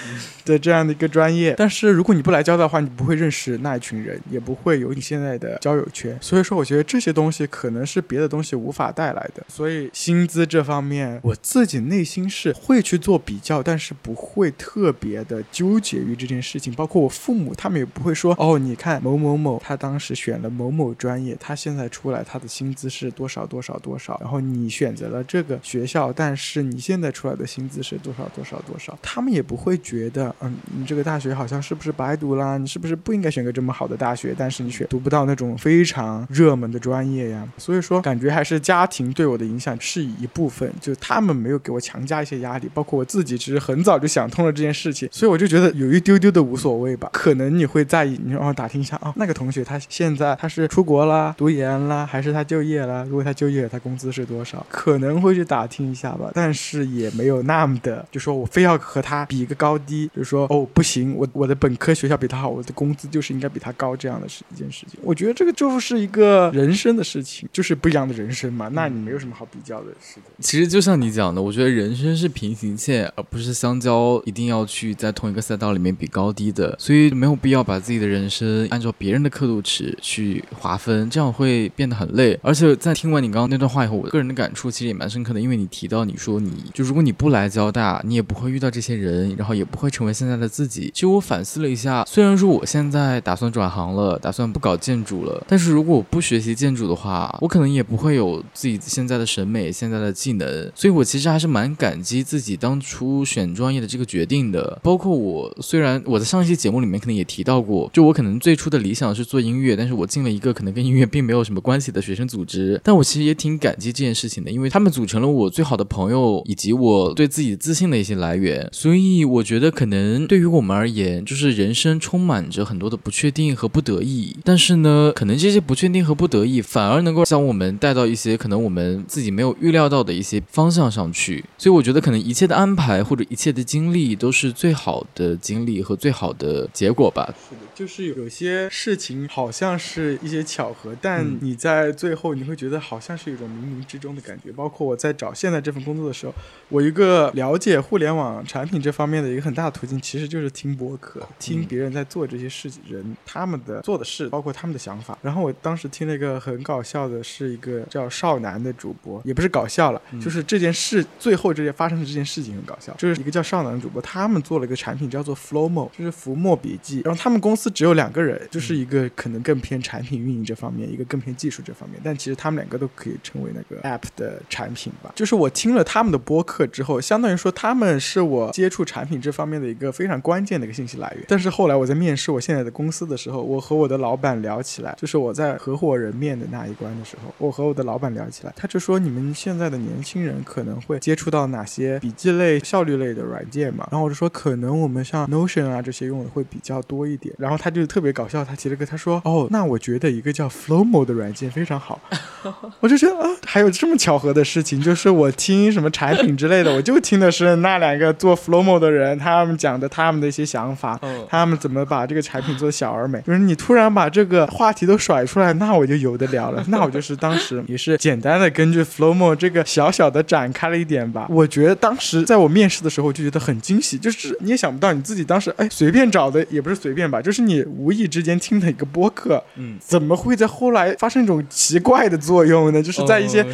的这样的一个专业，但是如果你不来交大的话，你不会认识那一群人，也不会有你现在的交友圈。所以说，我觉得这些东西可能是别的东西无法带来的。所以薪资这方面，我自己内心是会去做比较，但是不会特别的纠结于这件事情。包括我父母，他们也不会说哦，你看某某某，他当时选了某某专业，他现在出来他的薪资资是多少多少多少，然后你选择了这个学校，但是你现在出来的薪资是多少多少多少，他们也不会觉得，嗯，你这个大学好像是不是白读啦？你是不是不应该选个这么好的大学？但是你选读不到那种非常热门的专业呀。所以说，感觉还是家庭对我的影响是一部分，就他们没有给我强加一些压力，包括我自己其实很早就想通了这件事情，所以我就觉得有一丢丢的无所谓吧。可能你会在意，你说哦打听一下啊，那个同学他现在他是出国啦、读研啦，还是他就业业啦？如果他就业，他工资是多少？可能会去打听一下吧，但是也没有那么的，就说我非要和他比一个高低，就说哦不行，我我的本科学校比他好，我的工资就是应该比他高，这样的是一件事情。我觉得这个就是一个人生的事情，就是不一样的人生嘛，那你没有什么好比较的事的。其实就像你讲的，我觉得人生是平行线，而不是相交，一定要去在同一个赛道里面比高低的，所以没有必要把自己的人生按照别人的刻度尺去划分，这样会变得很累。而且就在听完你刚刚那段话以后，我个人的感触其实也蛮深刻的，因为你提到你说你就如果你不来交大，你也不会遇到这些人，然后也不会成为现在的自己。其实我反思了一下，虽然说我现在打算转行了，打算不搞建筑了，但是如果我不学习建筑的话，我可能也不会有自己现在的审美、现在的技能。所以我其实还是蛮感激自己当初选专业的这个决定的。包括我，虽然我在上一期节目里面可能也提到过，就我可能最初的理想是做音乐，但是我进了一个可能跟音乐并没有什么关系的学生组织。但我其实也挺感激这件事情的，因为他们组成了我最好的朋友，以及我对自己自信的一些来源。所以我觉得，可能对于我们而言，就是人生充满着很多的不确定和不得意。但是呢，可能这些不确定和不得意，反而能够将我们带到一些可能我们自己没有预料到的一些方向上去。所以我觉得，可能一切的安排或者一切的经历，都是最好的经历和最好的结果吧。是的，就是有些事情好像是一些巧合，但你在最后你会觉得好像是一种冥冥之中的感觉。包括我在找现在这份工作的时候，我一个了解互联网产品这方面的一个很大的途径，其实就是听播客，听别人在做这些事情，人他们的做的事，包括他们的想法。然后我当时听了一个很搞笑的，是一个叫少男的主播，也不是搞笑了，就是这件事最后这件发生的这件事情很搞笑，就是一个叫少男的主播，他们做了一个产品叫做 Flowmo，就是浮墨笔记。然后他们公司只有两个人，就是一个可能更偏产品运营这方面，一个更偏技术这方面，但其实他们两个都可以成为那个 App 的产品吧。就是我听了他们的播客之后，相当于说他们是我接触产品这方面的一个非常关键的一个信息来源。但是后来我在面试我现在的公司的时候，我和我的老板聊起来，就是我在合伙人面的那一关的时候，我和我的老板聊起来，他就说你们现在的年轻人可能会接触到哪些笔记类、效率类的软件嘛？然后我就说可能我们像 Notion 啊这些用的会比较多一点。然后他就特别搞笑，他提了个他说哦，那我觉得一个叫 Flowmo 的软件非常好。我就觉得啊，还有这么巧合的事情，就是我听什么产品之类的，我就听的是那两个做 Flowmo 的人他们讲的他们的一些想法，他们怎么把这个产品做小而美。就是你突然把这个话题都甩出来，那我就有的聊了。那我就是当时也是简单的根据 Flowmo 这个小小的展开了一点吧。我觉得当时在我面试的时候就觉得很惊喜，就是你也想不到你自己当时哎随便找的也不是随便吧，就是你无意之间听的一个播客，嗯，怎么会在后来发生一种奇怪的作用呢？就是在一些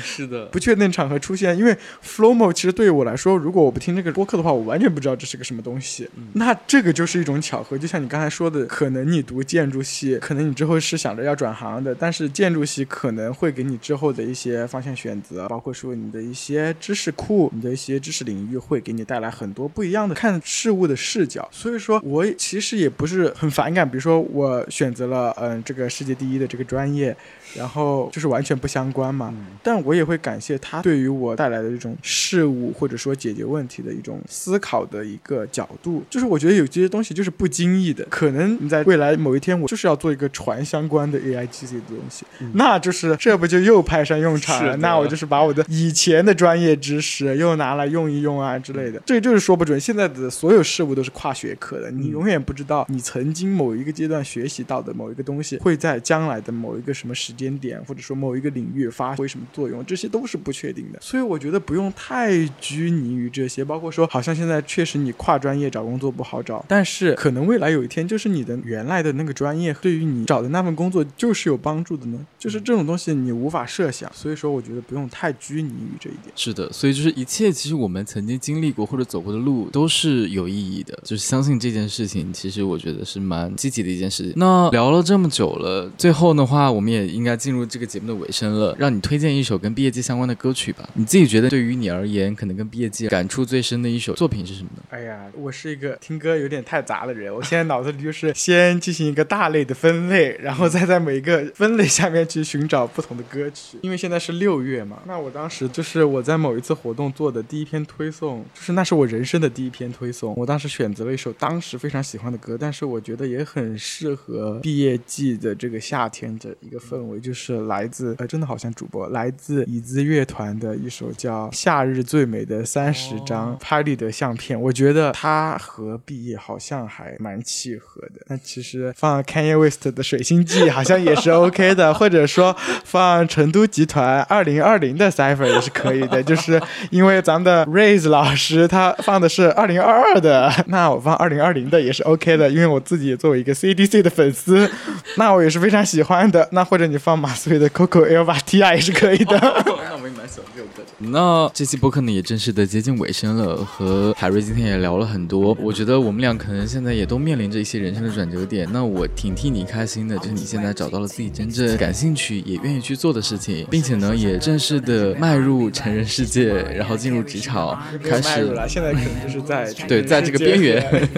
不确定场合出现。因为 Flowmo 其实对于我来说，如果我不听这个播客的话，我完全不知道这是个什么东西。那这个就是一种巧合，就像你刚才说的，可能你读建筑系，可能你之后是想着要转行的，但是建筑系可能会给你之后的一些方向选择，包括说你的一些知识库，你的一些知识领域会给你带来很多不一样的看事物的视角。所以说我其实也不是很反感，比如说我选择了嗯这个世界第一的这个专业。然后就是完全不相关嘛，但我也会感谢他对于我带来的这种事物或者说解决问题的一种思考的一个角度。就是我觉得有这些东西就是不经意的，可能你在未来某一天，我就是要做一个船相关的 AI GC 的东西，那就是这不就又派上用场了？那我就是把我的以前的专业知识又拿来用一用啊之类的。这个就是说不准。现在的所有事物都是跨学科的，你永远不知道你曾经某一个阶段学习到的某一个东西，会在将来的某一个什么时间点，或者说某一个领域发挥什么作用，这些都是不确定的。所以我觉得不用太拘泥于这些，包括说，好像现在确实你跨专业找工作不好找，但是可能未来有一天，就是你的原来的那个专业对于你找的那份工作就是有帮助的呢。就是这种东西你无法设想，所以说我觉得不用太拘泥于这一点。是的，所以就是一切其实我们曾经经历过或者走过的路都是有意义的，就是相信这件事情，其实我觉得是蛮积极的一件事情。那聊了这么久了，最后的话，我们也应该进入这个节目的尾声了，让你推荐一首跟毕业季相关的歌曲吧。你自己觉得对于你而言，可能跟毕业季感触最深的一首作品是什么呢？哎呀，我是一个听歌有点太杂的人，我现在脑子里就是先进行一个大类的分类，然后再在每一个分类下面去寻找不同的歌曲。因为现在是六月嘛，那我当时就是我在某一次活动做的第一篇推送，就是那是我人生的第一篇推送。我当时选择了一首当时非常喜欢的歌，但是我觉得也很适合毕业季的这个夏天的一个氛围，就是来自呃，真的好像主播来自椅子乐团的一首叫《夏日最美的三十张拍立得相片》，我觉得它和毕业好像还蛮契合的。那其实放 Kanye West 的《水星记》好像也是 OK 的，或者说放成都集团二零二零的 Cipher 也是可以的，就是因为咱们的 Raise 老师他放的是二零二二的，那我放二零二零的也是 OK 的，因为我自己作为一个 CDC 的粉丝，那我也是非常喜欢的。那或者你放马思唯的 Coco Elva Tia 也是可以的。那我也蛮喜欢这首歌的。那这期播客呢也正式的接近尾声了，和海瑞今天也聊了很多。我觉得我们俩可能现在也都面临着一些人生的转折点。那我挺替你开心的，就是你现在找到了自己真正感兴趣也愿意去做的事情，并且呢也正式的迈入成人世界，然后进入职场，开始了。现在可能就是在对，在这个边缘，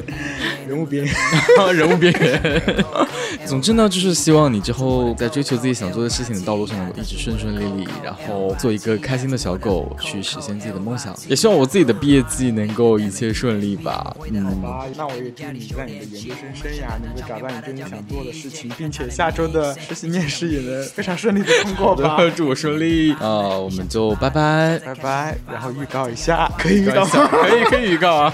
人物边缘，人物边缘。总之呢，就是希望你之后在追求自己想做的事情的道路上能够一直顺顺利利，然后做一个开心的小狗，去实现自己的梦想。也希望我自己的毕业季能够一切顺利吧。嗯，好吧，那我也祝你在你的研究生生涯能够找到你真正想做的事情，并且下周的实习面试也能非常顺利的通过吧。祝我顺利啊！我们就拜拜，拜拜。然后预告一下，可以预告吗？可以，可以预告啊。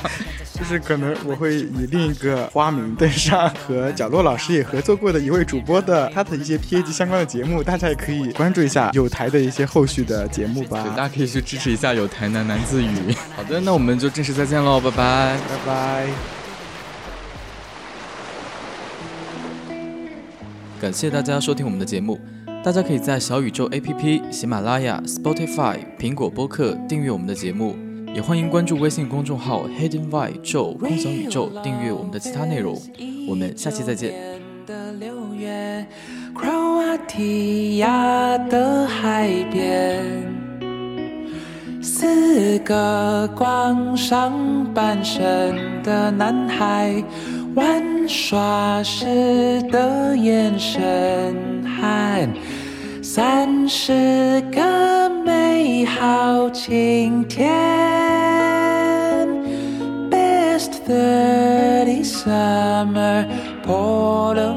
就是可能我会以另一个花名登上和角落老师也合作过的一位主播的他的一些 P A G 相关的节目，大家也可以关注一下有台的一些后续的节目吧。对大家可以去支持一下有台喃喃自语。好的，那我们就正式再见喽，拜拜，拜拜。感谢大家收听我们的节目，大家可以在小宇宙 A P P、喜马拉雅、Spotify、苹果播客订阅我们的节目。也欢迎关注微信公众号 Hidden v i e 宙空想宇宙，订阅我们的其他内容。我们下期再见。克罗瓦提亚的海边，四个光上半身的男孩，玩耍时的眼神，和三十个美好晴天。30 summer Polaroids.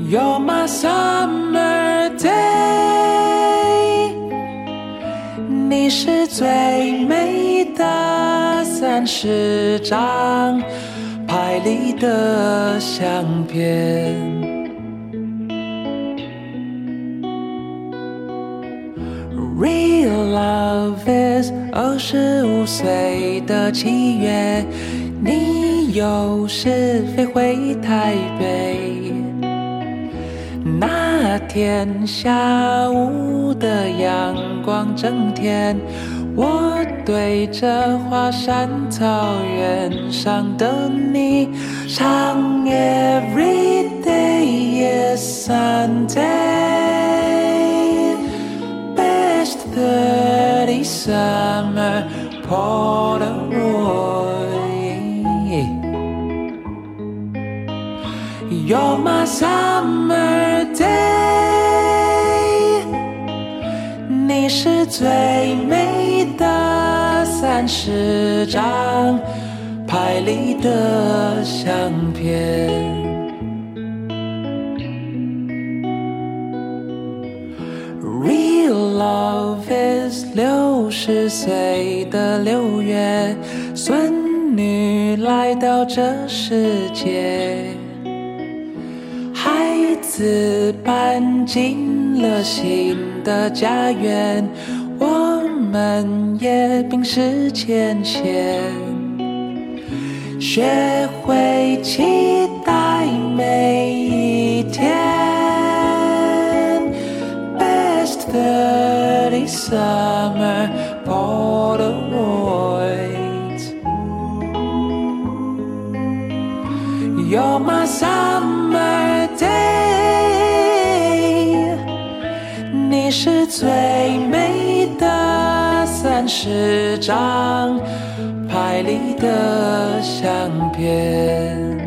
You're my summer day，你是最美的三十张里的相片。Real love is 二十五岁的七月，你有时飞回台北。那天下午的阳光正甜，我对着华山草原上的你唱 Every day is Sunday。30 summer Polaroid. You're my summer day，你是最美三十张拍立得相片。Real 六十岁的六月，孙女来到这世界，孩子搬进了新的家园，我们也冰释前嫌，学会期待每一天。Best thirty summer Polaroids. You're my summer day，你是最美三十张拍立得相片。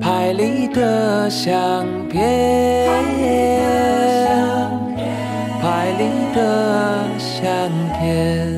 拍立得相片，拍立得相片。